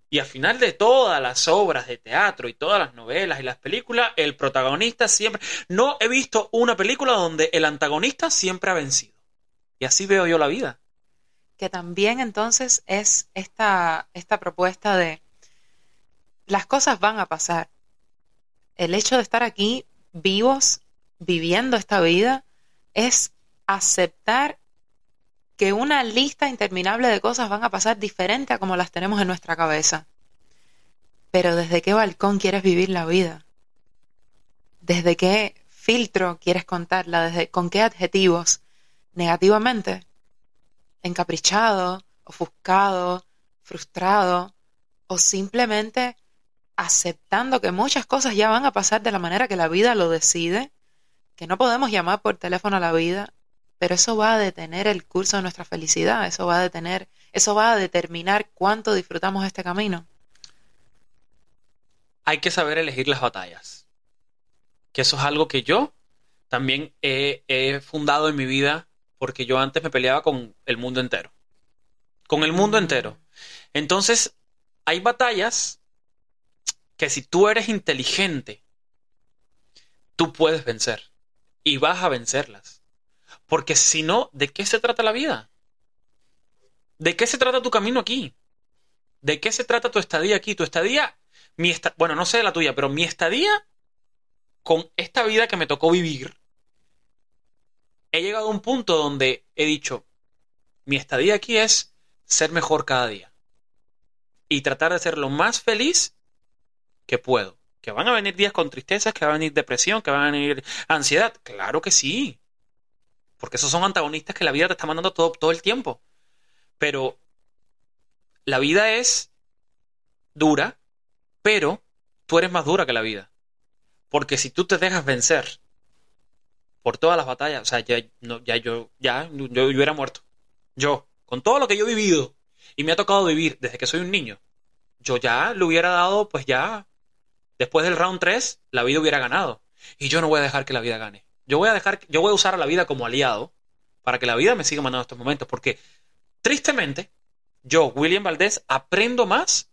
Speaker 1: Y al final de todas las obras de teatro y todas las novelas y las películas, el protagonista siempre... No he visto una película donde el antagonista siempre ha vencido. Y así veo yo la vida.
Speaker 2: Que también entonces es esta, esta propuesta de las cosas van a pasar. El hecho de estar aquí vivos, viviendo esta vida, es aceptar que una lista interminable de cosas van a pasar diferente a como las tenemos en nuestra cabeza. Pero ¿desde qué balcón quieres vivir la vida? ¿Desde qué filtro quieres contarla? ¿Desde con qué adjetivos? ¿Negativamente? ¿Encaprichado? ¿Ofuscado? ¿Frustrado? ¿O simplemente aceptando que muchas cosas ya van a pasar de la manera que la vida lo decide? Que no podemos llamar por teléfono a la vida pero eso va a detener el curso de nuestra felicidad, eso va a detener, eso va a determinar cuánto disfrutamos este camino.
Speaker 1: Hay que saber elegir las batallas. Que eso es algo que yo también he, fundado en mi vida porque yo antes me peleaba con el mundo entero. Con el mundo mm. entero. Entonces, hay batallas que si tú eres inteligente, tú puedes vencer. Y vas a vencerlas. Porque si no, ¿de qué se trata la vida? ¿De qué se trata tu camino aquí? ¿De qué se trata tu estadía aquí? Tu estadía, mi bueno, no sé la tuya, pero mi estadía con esta vida que me tocó vivir, he llegado a un punto donde he dicho, mi estadía aquí es ser mejor cada día y tratar de ser lo más feliz que puedo. Que van a venir días con tristezas, que va a venir depresión, que van a venir ansiedad. Claro que sí. Porque esos son antagonistas que la vida te está mandando todo, todo el tiempo. Pero la vida es dura, pero tú eres más dura que la vida. Porque si tú te dejas vencer por todas las batallas, o sea, ya, no, ya yo, ya, yo, yo hubiera muerto. Yo, con todo lo que yo he vivido y me ha tocado vivir desde que soy un niño, yo ya le hubiera dado, pues ya, después del round 3, la vida hubiera ganado. Y yo no voy a dejar que la vida gane. Yo voy a dejar, yo voy a usar a la vida como aliado para que la vida me siga mandando estos momentos, porque tristemente, yo, William Valdés, aprendo más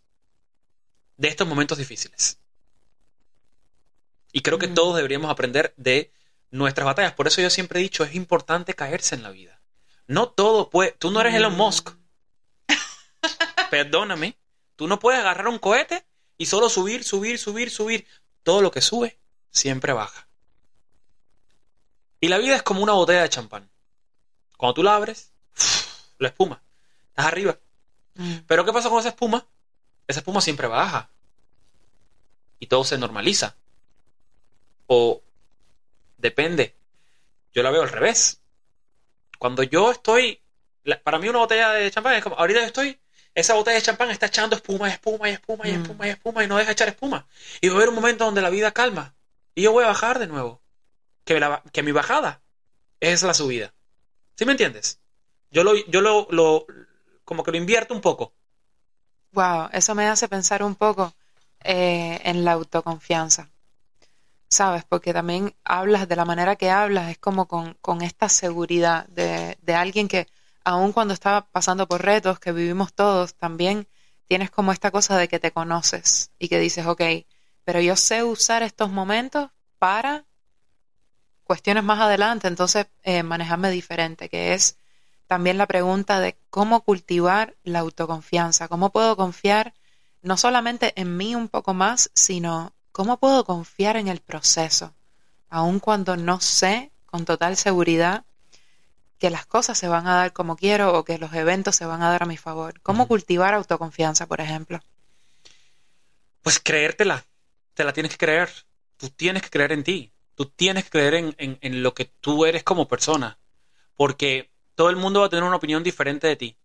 Speaker 1: de estos momentos difíciles. Y creo que todos deberíamos aprender de nuestras batallas. Por eso yo siempre he dicho, es importante caerse en la vida. No todo puede... Tú no eres Elon Musk. Perdóname. Tú no puedes agarrar un cohete y solo subir, subir, subir, subir. Todo lo que sube siempre baja. Y la vida es como una botella de champán. Cuando tú la abres, la espuma. estás arriba.
Speaker 2: Mm.
Speaker 1: Pero ¿qué pasa con esa espuma? Esa espuma siempre baja. Y todo se normaliza. O depende. Yo la veo al revés. Cuando yo estoy... la- para mí una botella de champán es como... Ahorita yo estoy... Esa botella de champán está echando espuma, y espuma, y espuma, y
Speaker 2: Mm.
Speaker 1: espuma, y espuma, y no deja echar espuma. Y va a haber un momento donde la vida calma. Y yo voy a bajar de nuevo. Que, la- que mi bajada es la subida. ¿Sí me entiendes? Yo lo, yo lo, lo, como que lo invierto un poco.
Speaker 2: Wow, eso me hace pensar un poco eh, en la autoconfianza, ¿sabes? Porque también hablas de la manera que hablas, es como con, con esta seguridad de, de alguien que, aun cuando está pasando por retos que vivimos todos, también tienes como esta cosa de que te conoces y que dices, ok, pero yo sé usar estos momentos para cuestiones más adelante, entonces eh, manejarme diferente, que es también la pregunta de cómo cultivar la autoconfianza, cómo puedo confiar no solamente en mí un poco más, sino cómo puedo confiar en el proceso, aun cuando no sé con total seguridad que las cosas se van a dar como quiero o que los eventos se van a dar a mi favor. ¿Cómo cultivar autoconfianza, por ejemplo?
Speaker 1: Pues creértela. Te la tienes que creer. Tú tienes que creer en ti. Tú tienes que creer en, en- en lo que tú eres como persona. Porque todo el mundo va a tener una opinión diferente de ti.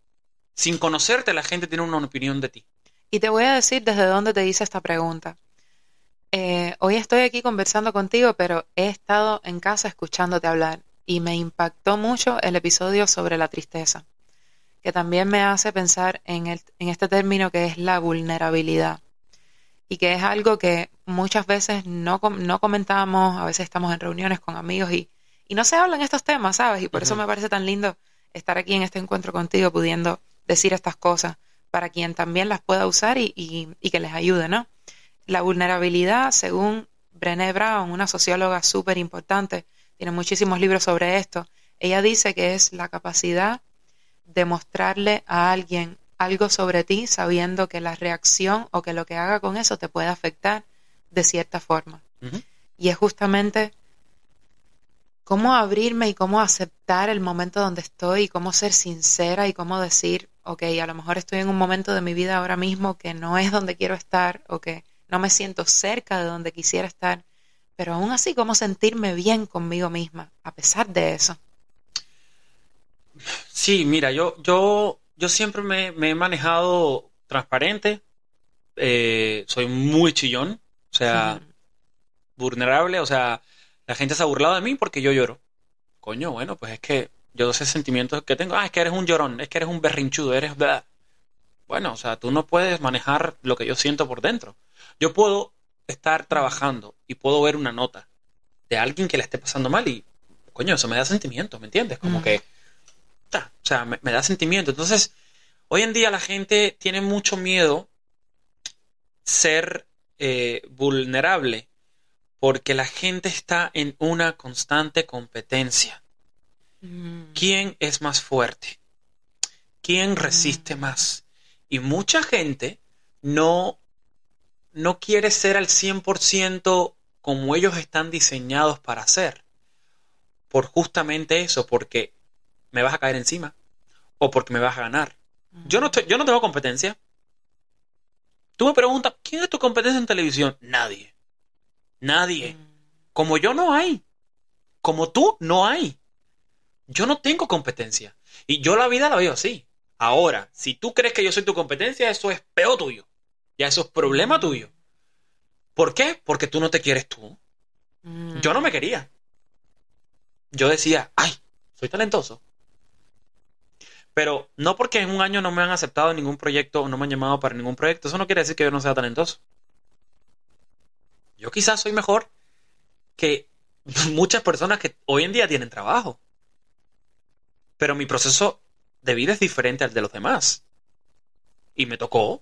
Speaker 1: Sin conocerte, la gente tiene una opinión de ti.
Speaker 2: Y te voy a decir desde dónde te hice esta pregunta. Eh, hoy estoy aquí conversando contigo, pero he estado en casa escuchándote hablar y me impactó mucho el episodio sobre la tristeza, que también me hace pensar en, el, en este término que es la vulnerabilidad y que es algo que muchas veces no, no comentamos, a veces estamos en reuniones con amigos y, y no se hablan estos temas, ¿sabes? Y por eso me parece tan lindo estar aquí en este encuentro contigo pudiendo decir estas cosas para quien también las pueda usar y, y- y que les ayude, ¿no? La vulnerabilidad, según Brené Brown, una socióloga súper importante, tiene muchísimos libros sobre esto, ella dice que es la capacidad de mostrarle a alguien algo sobre ti sabiendo que la reacción o que lo que haga con eso te puede afectar de cierta forma. Y es justamente cómo abrirme y cómo aceptar el momento donde estoy y cómo ser sincera y cómo decir, ok, a lo mejor estoy en un momento de mi vida ahora mismo que no es donde quiero estar o que no me siento cerca de donde quisiera estar, pero aún así cómo sentirme bien conmigo misma a pesar de eso.
Speaker 1: Sí, mira, yo, yo, yo siempre me, me he manejado transparente. eh, soy muy chillón. O sea, vulnerable, o sea, la gente se ha burlado de mí porque yo lloro. Coño, bueno, pues es que yo sé sentimientos que tengo. Ah, es que eres un llorón, es que eres un berrinchudo, eres... bla. Bueno, o sea, tú no puedes manejar lo que yo siento por dentro. Yo puedo estar trabajando y puedo ver una nota de alguien que le esté pasando mal y, coño, eso me da sentimiento, ¿me entiendes? Como
Speaker 2: Mm.
Speaker 1: que, ta, o sea, me, me da sentimiento. Entonces, hoy en día la gente tiene mucho miedo ser eh, vulnerable porque la gente está en una constante competencia.
Speaker 2: Mm.
Speaker 1: ¿Quién es más fuerte? ¿Quién resiste más? Y mucha gente no, no quiere ser al 100% como ellos están diseñados para ser. Por justamente eso, porque me vas a caer encima o porque me vas a ganar. Yo no, estoy, yo no tengo competencia. Tú me preguntas, ¿quién es tu competencia en televisión? Nadie. Nadie.
Speaker 2: Mm.
Speaker 1: Como yo no hay. Como tú no hay. Yo no tengo competencia. Y yo la vida la veo así. Ahora, si tú crees que yo soy tu competencia, eso es peor tuyo. Ya eso es problema tuyo. ¿Por qué? Porque tú no te quieres tú.
Speaker 2: Mm.
Speaker 1: Yo no me quería. Yo decía, ay, soy talentoso. Pero no porque en un año no me han aceptado en ningún proyecto o no me han llamado para ningún proyecto, eso no quiere decir que yo no sea talentoso. Yo quizás soy mejor que muchas personas que hoy en día tienen trabajo. Pero mi proceso de vida es diferente al de los demás. Y me tocó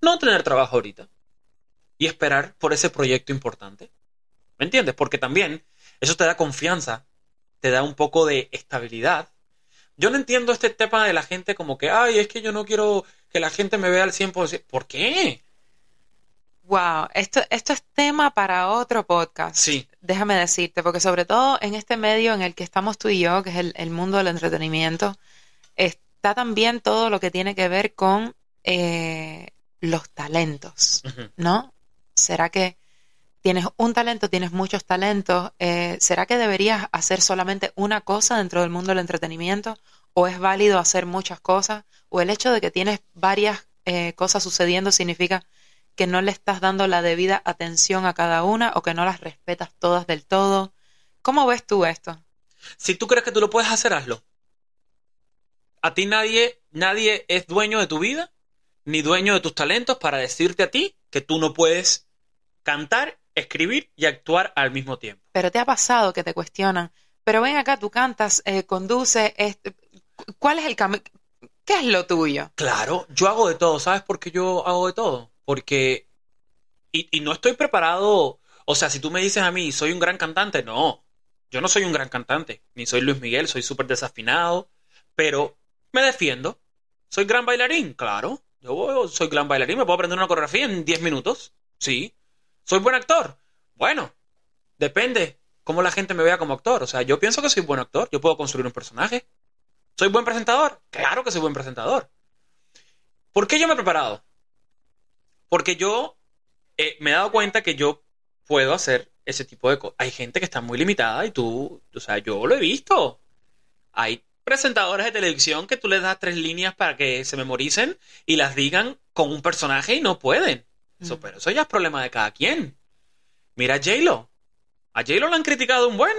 Speaker 1: no tener trabajo ahorita. Y esperar por ese proyecto importante. ¿Me entiendes? Porque también eso te da confianza, te da un poco de estabilidad. Yo no entiendo este tema de la gente como que, ay, es que yo no quiero que la gente me vea al 100%. ¿Por qué?
Speaker 2: Wow, esto, esto es tema para otro podcast.
Speaker 1: Sí.
Speaker 2: Déjame decirte, porque sobre todo en este medio en el que estamos tú y yo, que es el, el mundo del entretenimiento, es- está también todo lo que tiene que ver con eh, los talentos, ¿no? ¿Será que tienes un talento, tienes muchos talentos? Eh, ¿Será que deberías hacer solamente una cosa dentro del mundo del entretenimiento? ¿O es válido hacer muchas cosas? ¿O el hecho de que tienes varias eh, cosas sucediendo significa que no le estás dando la debida atención a cada una o que no las respetas todas del todo? ¿Cómo ves tú esto?
Speaker 1: Si tú crees que tú lo puedes hacer, hazlo. A ti nadie, nadie es dueño de tu vida, ni dueño de tus talentos para decirte a ti que tú no puedes cantar, escribir y actuar al mismo tiempo.
Speaker 2: Pero te ha pasado que te cuestionan, pero ven acá, tú cantas, eh, conduces, ¿cuál es el camino? ¿Qué es lo tuyo?
Speaker 1: Claro, yo hago de todo, ¿sabes por qué yo hago de todo? Porque... Y, y no estoy preparado, o sea, si tú me dices a mí, soy un gran cantante, no, yo no soy un gran cantante, ni soy Luis Miguel, soy súper desafinado, pero me defiendo. ¿Soy gran bailarín? Claro. Yo soy gran bailarín, me puedo aprender una coreografía en 10 minutos. Sí. ¿Soy buen actor? Bueno, depende cómo la gente me vea como actor. O sea, yo pienso que soy buen actor, yo puedo construir un personaje. ¿Soy buen presentador? Claro que soy buen presentador. ¿Por qué yo me he preparado? Porque yo eh, me he dado cuenta que yo puedo hacer ese tipo de cosas. Hay gente que está muy limitada y tú, o sea, yo lo he visto. Hay presentadores de televisión que tú les das tres líneas para que se memoricen y las digan con un personaje y no pueden. Eso, mm. pero eso ya es problema de cada quien. Mira a J-Lo. A J-Lo han criticado un buen,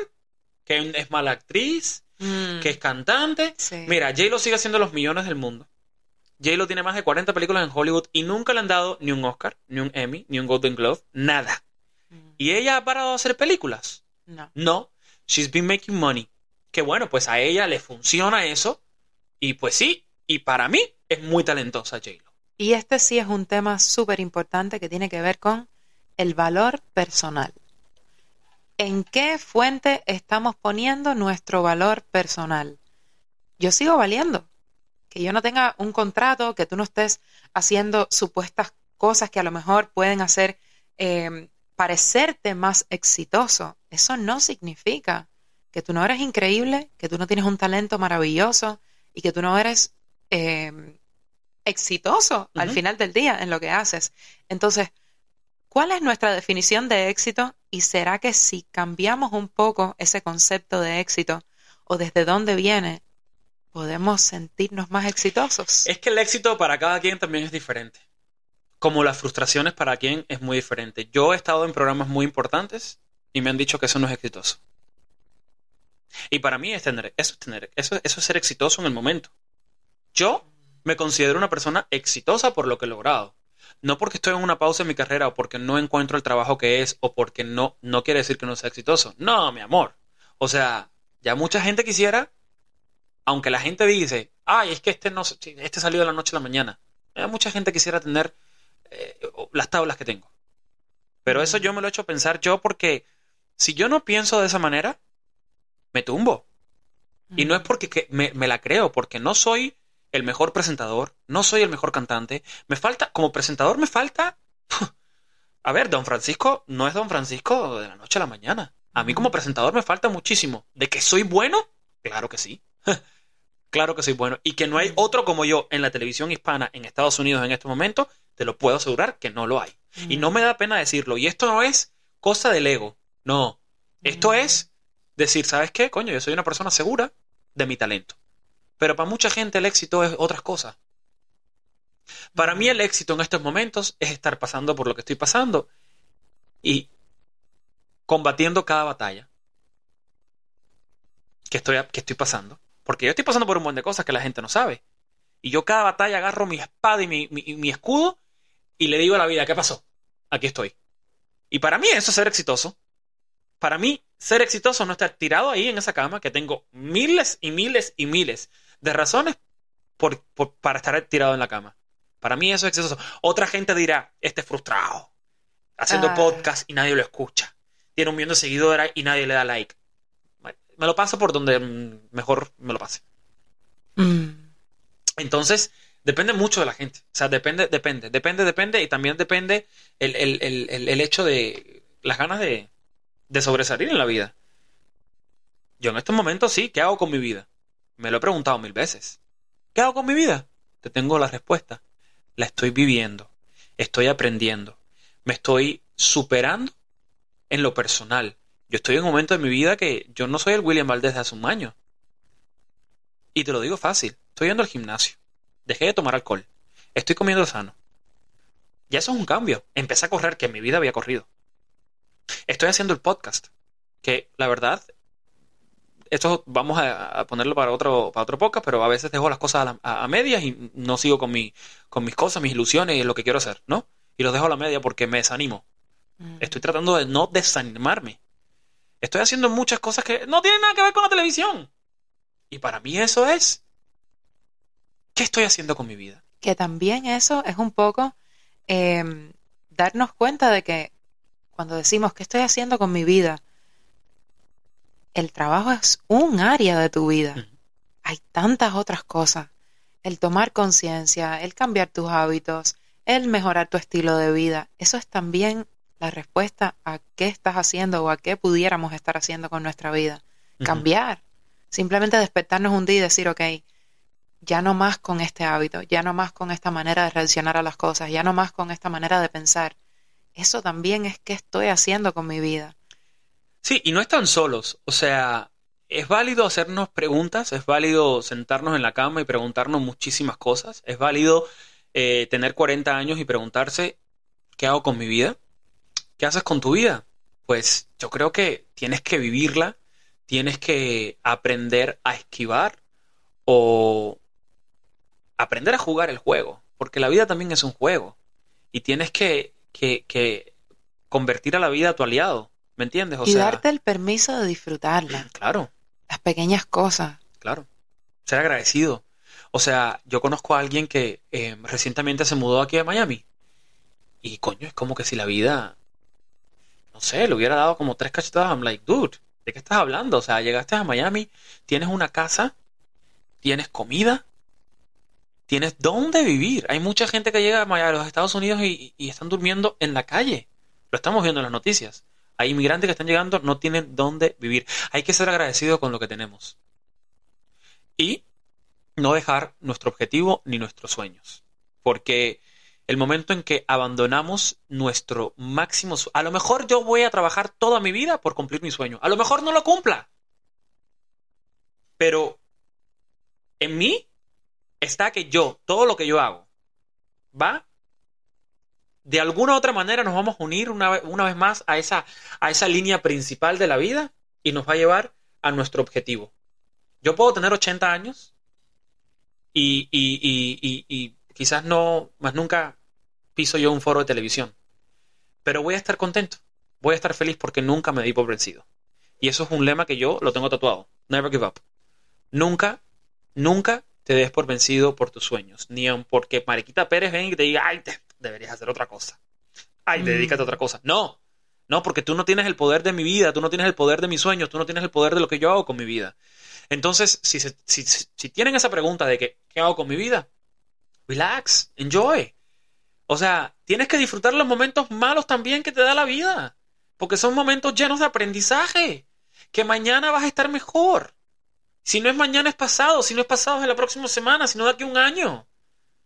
Speaker 1: que es mala actriz, mm. que es cantante. Mira, J-Lo sigue haciendo los millones del mundo. J-Lo tiene más de 40 películas en Hollywood y nunca le han dado ni un Oscar, ni un Emmy, ni un Golden Globe, nada. ¿Y ella ha parado de hacer películas?
Speaker 2: No.
Speaker 1: No. She's been making money. Que bueno, pues a ella le funciona eso. Y pues sí, y para mí es muy talentosa J-Lo.
Speaker 2: Y este sí es un tema súper importante que tiene que ver con el valor personal. ¿En qué fuente estamos poniendo nuestro valor personal? Yo sigo valiendo. Que yo no tenga un contrato, que tú no estés haciendo supuestas cosas que a lo mejor pueden hacer eh, parecerte más exitoso, eso no significa que tú no eres increíble, que tú no tienes un talento maravilloso y que tú no eres em, exitoso al final del día en lo que haces. Entonces, ¿cuál es nuestra definición de éxito? ¿Y será que si cambiamos un poco ese concepto de éxito o desde dónde viene, podemos sentirnos más exitosos?
Speaker 1: Es que el éxito para cada quien también es diferente como las frustraciones para quien es muy diferente. Yo he estado en programas muy importantes y me han dicho que eso no es exitoso. Y para mí es tener, eso es tener, eso, eso es ser exitoso en el momento. Yo me considero una persona exitosa por lo que he logrado. No porque estoy en una pausa en mi carrera o porque no encuentro el trabajo que es o porque no, no quiere decir que no sea exitoso. No, mi amor. O sea, ya mucha gente quisiera, aunque la gente dice, ay, es que este no, este salió de la noche a la mañana. Ya mucha gente quisiera tener eh, las tablas que tengo. Pero eso yo me lo he hecho pensar yo porque si yo no pienso de esa manera, me tumbo. Y no es porque me, la creo, porque no soy el mejor presentador, no soy el mejor cantante. Me falta, como presentador me falta... A ver, Don Francisco no es Don Francisco de la noche a la mañana. A mí como presentador me falta muchísimo. ¿De que soy bueno? Claro que sí. claro que soy bueno. Y que no hay otro como yo en la televisión hispana en Estados Unidos en este momento te lo puedo asegurar que no lo hay. Y no me da pena decirlo. Y esto no es cosa del ego. No. Esto es decir, ¿sabes qué? Coño, yo soy una persona segura de mi talento. Pero para mucha gente el éxito es otras cosas. Para mí el éxito en estos momentos es estar pasando por lo que estoy pasando y combatiendo cada batalla que estoy, que estoy pasando. Porque yo estoy pasando por un montón de cosas que la gente no sabe. Y yo cada batalla agarro mi espada y mi, mi escudo y le digo a la vida, ¿qué pasó? Aquí estoy. Y para mí eso es ser exitoso. Para mí, ser exitoso no estar tirado ahí en esa cama, que tengo miles y miles y miles de razones por, para estar tirado en la cama. Para mí eso es exitoso. Otra gente dirá, este frustrado, haciendo ah. podcast y nadie lo escucha. Tiene un millón de seguidores y nadie le da like. Me lo paso por donde mejor me lo pase. Mm. Entonces, Depende mucho de la gente. O sea, depende, depende, depende, depende. Y también depende el, hecho de las ganas de, de sobresalir en la vida. Yo en estos momentos sí, ¿qué hago con mi vida? Me lo he preguntado mil veces. ¿Qué hago con mi vida? Te tengo la respuesta. La estoy viviendo. Estoy aprendiendo. Me estoy superando en lo personal. Yo estoy en un momento de mi vida que yo no soy el William Valdez de hace un año. Y te lo digo fácil. Estoy yendo al gimnasio. Dejé de tomar alcohol. Estoy comiendo sano. Ya eso es un cambio. Empecé a correr, que en mi vida había corrido. Estoy haciendo el podcast. Que la verdad, esto vamos a, ponerlo para otro, para otro podcast, pero a veces dejo las cosas a, medias y no sigo con, mi, con mis cosas, mis ilusiones y lo que quiero hacer, ¿no? Y los dejo a la media porque me desanimo. Mm. Estoy tratando de no desanimarme. Estoy haciendo muchas cosas que no tienen nada que ver con la televisión. Y para mí eso es... ¿Qué estoy haciendo con mi vida?
Speaker 2: Que también eso es un poco em, darnos cuenta de que cuando decimos, ¿qué estoy haciendo con mi vida? el trabajo es un área de tu vida. Hay tantas otras cosas. El tomar conciencia, el cambiar tus hábitos, el mejorar tu estilo de vida. Eso es también la respuesta a qué estás haciendo o a qué pudiéramos estar haciendo con nuestra vida. Cambiar. Simplemente despertarnos un día y decir, ok, ya no más con este hábito, ya no más con esta manera de reaccionar a las cosas, ya no más con esta manera de pensar. Eso también es qué estoy haciendo con mi vida.
Speaker 1: Sí, y no están solos. O sea, es válido hacernos preguntas, es válido sentarnos en la cama y preguntarnos muchísimas cosas, es válido eh, tener 40 años y preguntarse, ¿qué hago con mi vida? ¿Qué haces con tu vida? Pues yo creo que tienes que vivirla, tienes que aprender a esquivar o aprender a jugar el juego, porque la vida también es un juego y tienes que, que, que convertir a la vida a tu aliado. ¿Me entiendes?
Speaker 2: O y darte el permiso de disfrutarla.
Speaker 1: Claro.
Speaker 2: Las pequeñas cosas.
Speaker 1: Claro. Ser agradecido. O sea, yo conozco a alguien que eh, recientemente se mudó aquí a Miami. Y coño, es como que si la vida, no sé, le hubiera dado como tres cachetadas. I'm like, dude, ¿de qué estás hablando? O sea, llegaste a Miami, tienes una casa, tienes comida, tienes dónde vivir. Hay mucha gente que llega a los Estados Unidos y están durmiendo en la calle. Lo estamos viendo en las noticias. Hay inmigrantes que están llegando, no tienen dónde vivir. Hay que ser agradecidos con lo que tenemos. Y no dejar nuestro objetivo ni nuestros sueños. Porque el momento en que abandonamos nuestro máximo... A lo mejor yo voy a trabajar toda mi vida por cumplir mi sueño. A lo mejor no lo cumpla. Pero en mí está que yo, todo lo que yo hago, va de alguna otra manera nos vamos a unir una, vez más a esa, a esa línea principal de la vida y nos va a llevar a nuestro objetivo. Yo puedo tener 80 años y, y, quizás no, más nunca piso yo un foro de televisión, pero voy a estar contento, voy a estar feliz porque nunca me di por vencido. Y eso es un lema que yo lo tengo tatuado. Never give up. Nunca, nunca te des por vencido por tus sueños. Ni aun porque Mariquita Pérez venga y te diga, ay, te, deberías hacer otra cosa. Ay, mm. dedícate a otra cosa. No, no, porque tú no tienes el poder de mi vida, tú no tienes el poder de mis sueños, tú no tienes el poder de lo que yo hago con mi vida. Entonces, si, si, si tienen esa pregunta de que, ¿qué hago con mi vida? Relax, enjoy. O sea, tienes que disfrutar los momentos malos también que te da la vida, porque son momentos llenos de aprendizaje, que mañana vas a estar mejor. Si no es mañana es pasado, si no es pasado es la próxima semana, si no de aquí un año.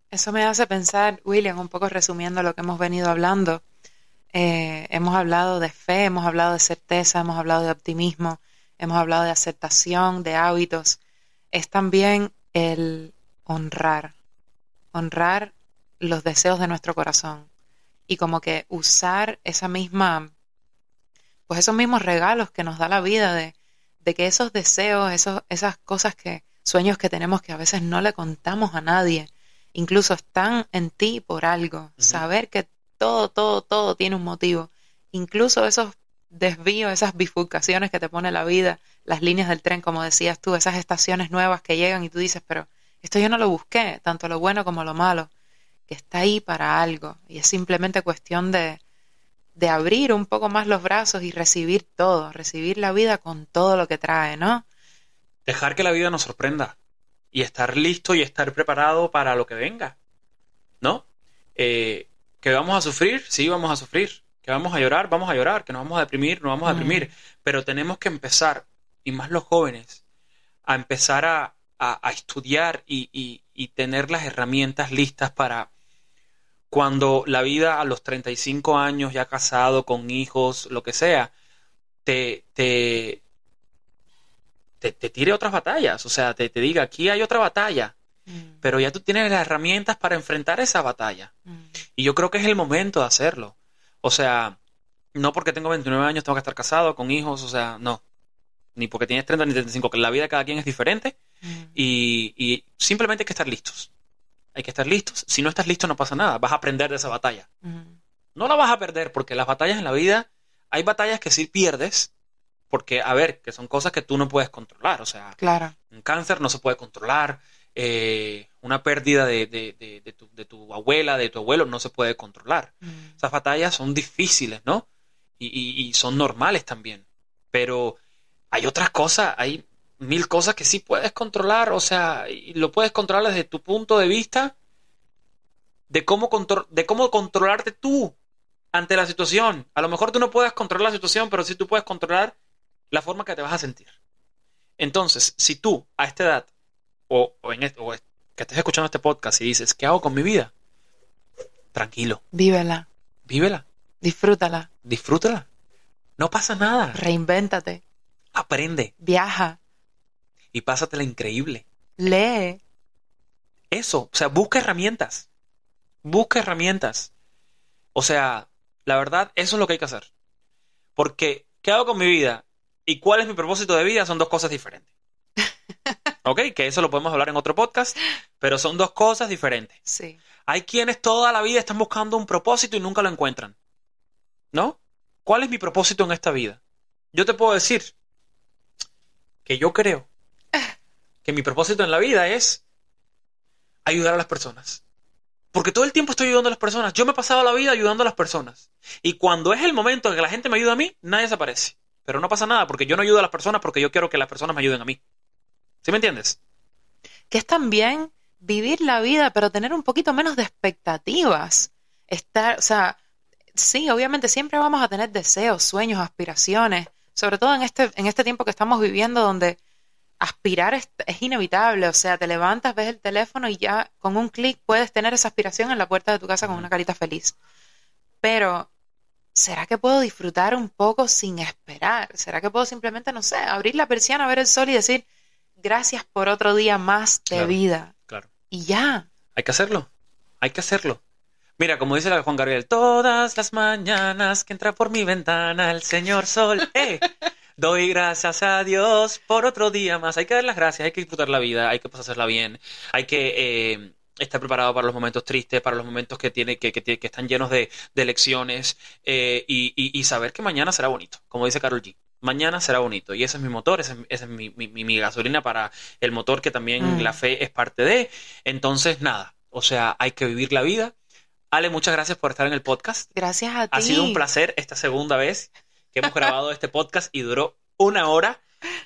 Speaker 2: Eso me hace pensar, William, un poco resumiendo lo que hemos venido hablando. Eh, hemos hablado de fe, hemos hablado de certeza, hemos hablado de optimismo, hemos hablado de aceptación, de hábitos. Es también el honrar, honrar los deseos de nuestro corazón y como que usar esa misma, pues esos mismos regalos que nos da la vida de, de que esos deseos, esos, esas cosas que, sueños que tenemos que a veces no le contamos a nadie, incluso están en ti por algo. Saber que todo, todo, todo tiene un motivo. Incluso esos desvíos, esas bifurcaciones que te pone la vida, las líneas del tren, como decías tú, esas estaciones nuevas que llegan y tú dices, pero esto yo no lo busqué, tanto lo bueno como lo malo, que está ahí para algo. Y es simplemente cuestión de, de abrir un poco más los brazos y recibir todo, recibir la vida con todo lo que trae, ¿no?
Speaker 1: Dejar que la vida nos sorprenda y estar listo y estar preparado para lo que venga. ¿No? Eh, que vamos a sufrir, sí, vamos a sufrir. Que vamos a llorar, vamos a llorar. Que nos vamos a deprimir, nos vamos a deprimir. Pero tenemos que empezar, y más los jóvenes, a empezar a, a, estudiar y, tener las herramientas listas para cuando la vida a los 35 años, ya casado, con hijos, lo que sea, te, te, te, tire otras batallas. O sea, te, te, diga, aquí hay otra batalla. Mm. Pero ya tú tienes las herramientas para enfrentar esa batalla. Mm. Y yo creo que es el momento de hacerlo. O sea, no porque tengo 29 años tengo que estar casado, con hijos, o sea, no. Ni porque tienes 30 ni 35, que la vida de cada quien es diferente. Mm. Y, simplemente hay que estar listos. Hay que estar listos. Si no estás listo, no pasa nada. Vas a aprender de esa batalla. No la vas a perder porque las batallas en la vida, hay batallas que sí pierdes. Porque, a ver, que son cosas que tú no puedes controlar. O sea,
Speaker 2: claro.
Speaker 1: un cáncer no se puede controlar. Eh, una pérdida de, de, tu, de, tu, abuela, de tu abuelo, no se puede controlar. Esas batallas son difíciles, ¿no? Y, son normales también. Pero hay otras cosas, hay mil cosas que sí puedes controlar, o sea, y lo puedes controlar desde tu punto de vista de cómo, de cómo controlarte tú ante la situación. A lo mejor tú no puedes controlar la situación, pero sí tú puedes controlar la forma que te vas a sentir. Entonces, si tú a esta edad o, en que estés escuchando este podcast y dices, ¿qué hago con mi vida? Tranquilo.
Speaker 2: Vívela.
Speaker 1: Vívela.
Speaker 2: Disfrútala.
Speaker 1: Disfrútala. No pasa nada.
Speaker 2: Reinvéntate.
Speaker 1: Aprende.
Speaker 2: Viaja.
Speaker 1: Y pásatela increíble.
Speaker 2: Lee.
Speaker 1: Eso. O sea, busca herramientas. Busca herramientas. O sea, la verdad, eso es lo que hay que hacer. Porque, ¿qué hago con mi vida? ¿Y cuál es mi propósito de vida? Son dos cosas diferentes. ¿Ok? Que eso lo podemos hablar en otro podcast, pero son dos cosas diferentes.
Speaker 2: Sí.
Speaker 1: Hay quienes toda la vida están buscando un propósito y nunca lo encuentran. ¿No? ¿Cuál es mi propósito en esta vida? Yo te puedo decir que yo creo que mi propósito en la vida es ayudar a las personas. Porque todo el tiempo estoy ayudando a las personas. Yo me he pasado la vida ayudando a las personas. Y cuando es el momento en que la gente me ayuda a mí, nadie se aparece. Pero no pasa nada, porque yo no ayudo a las personas porque yo quiero que las personas me ayuden a mí. ¿Sí me entiendes?
Speaker 2: Que es también vivir la vida, pero tener un poquito menos de expectativas. Estar, o sea, sí, obviamente siempre vamos a tener deseos, sueños, aspiraciones, sobre todo en este, en este tiempo que estamos viviendo donde aspirar es, inevitable, o sea, te levantas, ves el teléfono y ya con un clic puedes tener esa aspiración en la puerta de tu casa con una carita feliz. Pero, ¿será que puedo disfrutar un poco sin esperar? ¿Será que puedo simplemente, no sé, abrir la persiana, ver el sol y decir, gracias por otro día más de vida.
Speaker 1: Claro.
Speaker 2: Y ya.
Speaker 1: Hay que hacerlo. Hay que hacerlo. Mira, como dice la Juan Gabriel, todas las mañanas que entra por mi ventana el señor sol, ¡eh! Doy gracias a Dios por otro día más. Hay que dar las gracias, hay que disfrutar la vida, hay que hacerla bien, hay que eh, estar preparado para los momentos tristes, para los momentos que, tiene, que, que, están llenos de, de lecciones eh, y, y, saber que mañana será bonito, como dice Carol G mañana será bonito. Y ese es mi motor, esa es, mi, mi, gasolina para el motor que también mm. la fe es parte de. Entonces, nada, o sea, hay que vivir la vida. Ale, muchas gracias por estar en el podcast.
Speaker 2: Gracias a ti.
Speaker 1: Ha sido un placer esta segunda vez que hemos grabado este podcast y duró una hora.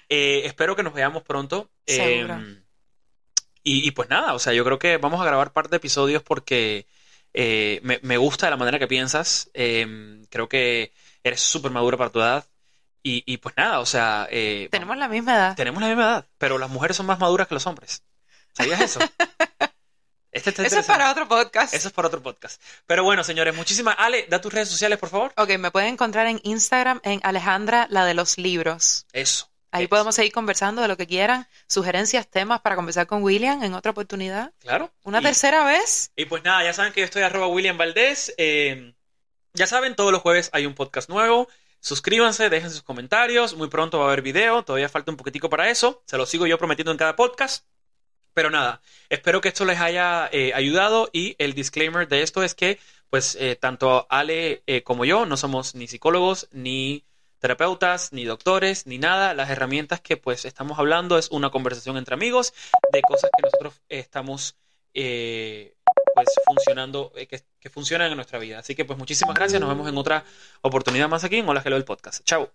Speaker 1: Eh, espero que nos veamos pronto. Em, y, pues nada, o sea, yo creo que vamos a grabar parte de episodios porque eh, me, me, gusta la manera que piensas. Em, creo que eres súper madura para tu edad. Y, pues nada, o sea... Eh,
Speaker 2: tenemos la misma edad.
Speaker 1: Tenemos la misma edad, pero las mujeres son más maduras que los hombres. ¿Sabías eso?
Speaker 2: Este eso es para otro podcast.
Speaker 1: Eso es para otro podcast. Pero bueno, señores, muchísimas. Ale, da tus redes sociales, por favor.
Speaker 2: Ok, me pueden encontrar en Instagram en Alejandra, la de los libros.
Speaker 1: Eso.
Speaker 2: Ahí podemos seguir conversando de lo que quieran, sugerencias, temas para conversar con William en otra oportunidad.
Speaker 1: Claro.
Speaker 2: Una tercera vez.
Speaker 1: Y pues nada, ya saben que yo estoy arroba William Valdés. Eh, ya saben, todos los jueves hay un podcast nuevo. Suscríbanse, dejen sus comentarios. Muy pronto va a haber video. Todavía falta un poquitico para eso. Se lo sigo yo prometiendo en cada podcast. Pero nada, espero que esto les haya eh, ayudado y el disclaimer de esto es que pues eh, tanto Ale eh, como yo no somos ni psicólogos ni terapeutas ni doctores ni nada. Las herramientas que pues estamos hablando es una conversación entre amigos de cosas que nosotros estamos pues funcionando, que, funcionan en nuestra vida. Así que pues muchísimas gracias, nos vemos en otra oportunidad más aquí en Hola Hello el podcast. Chao.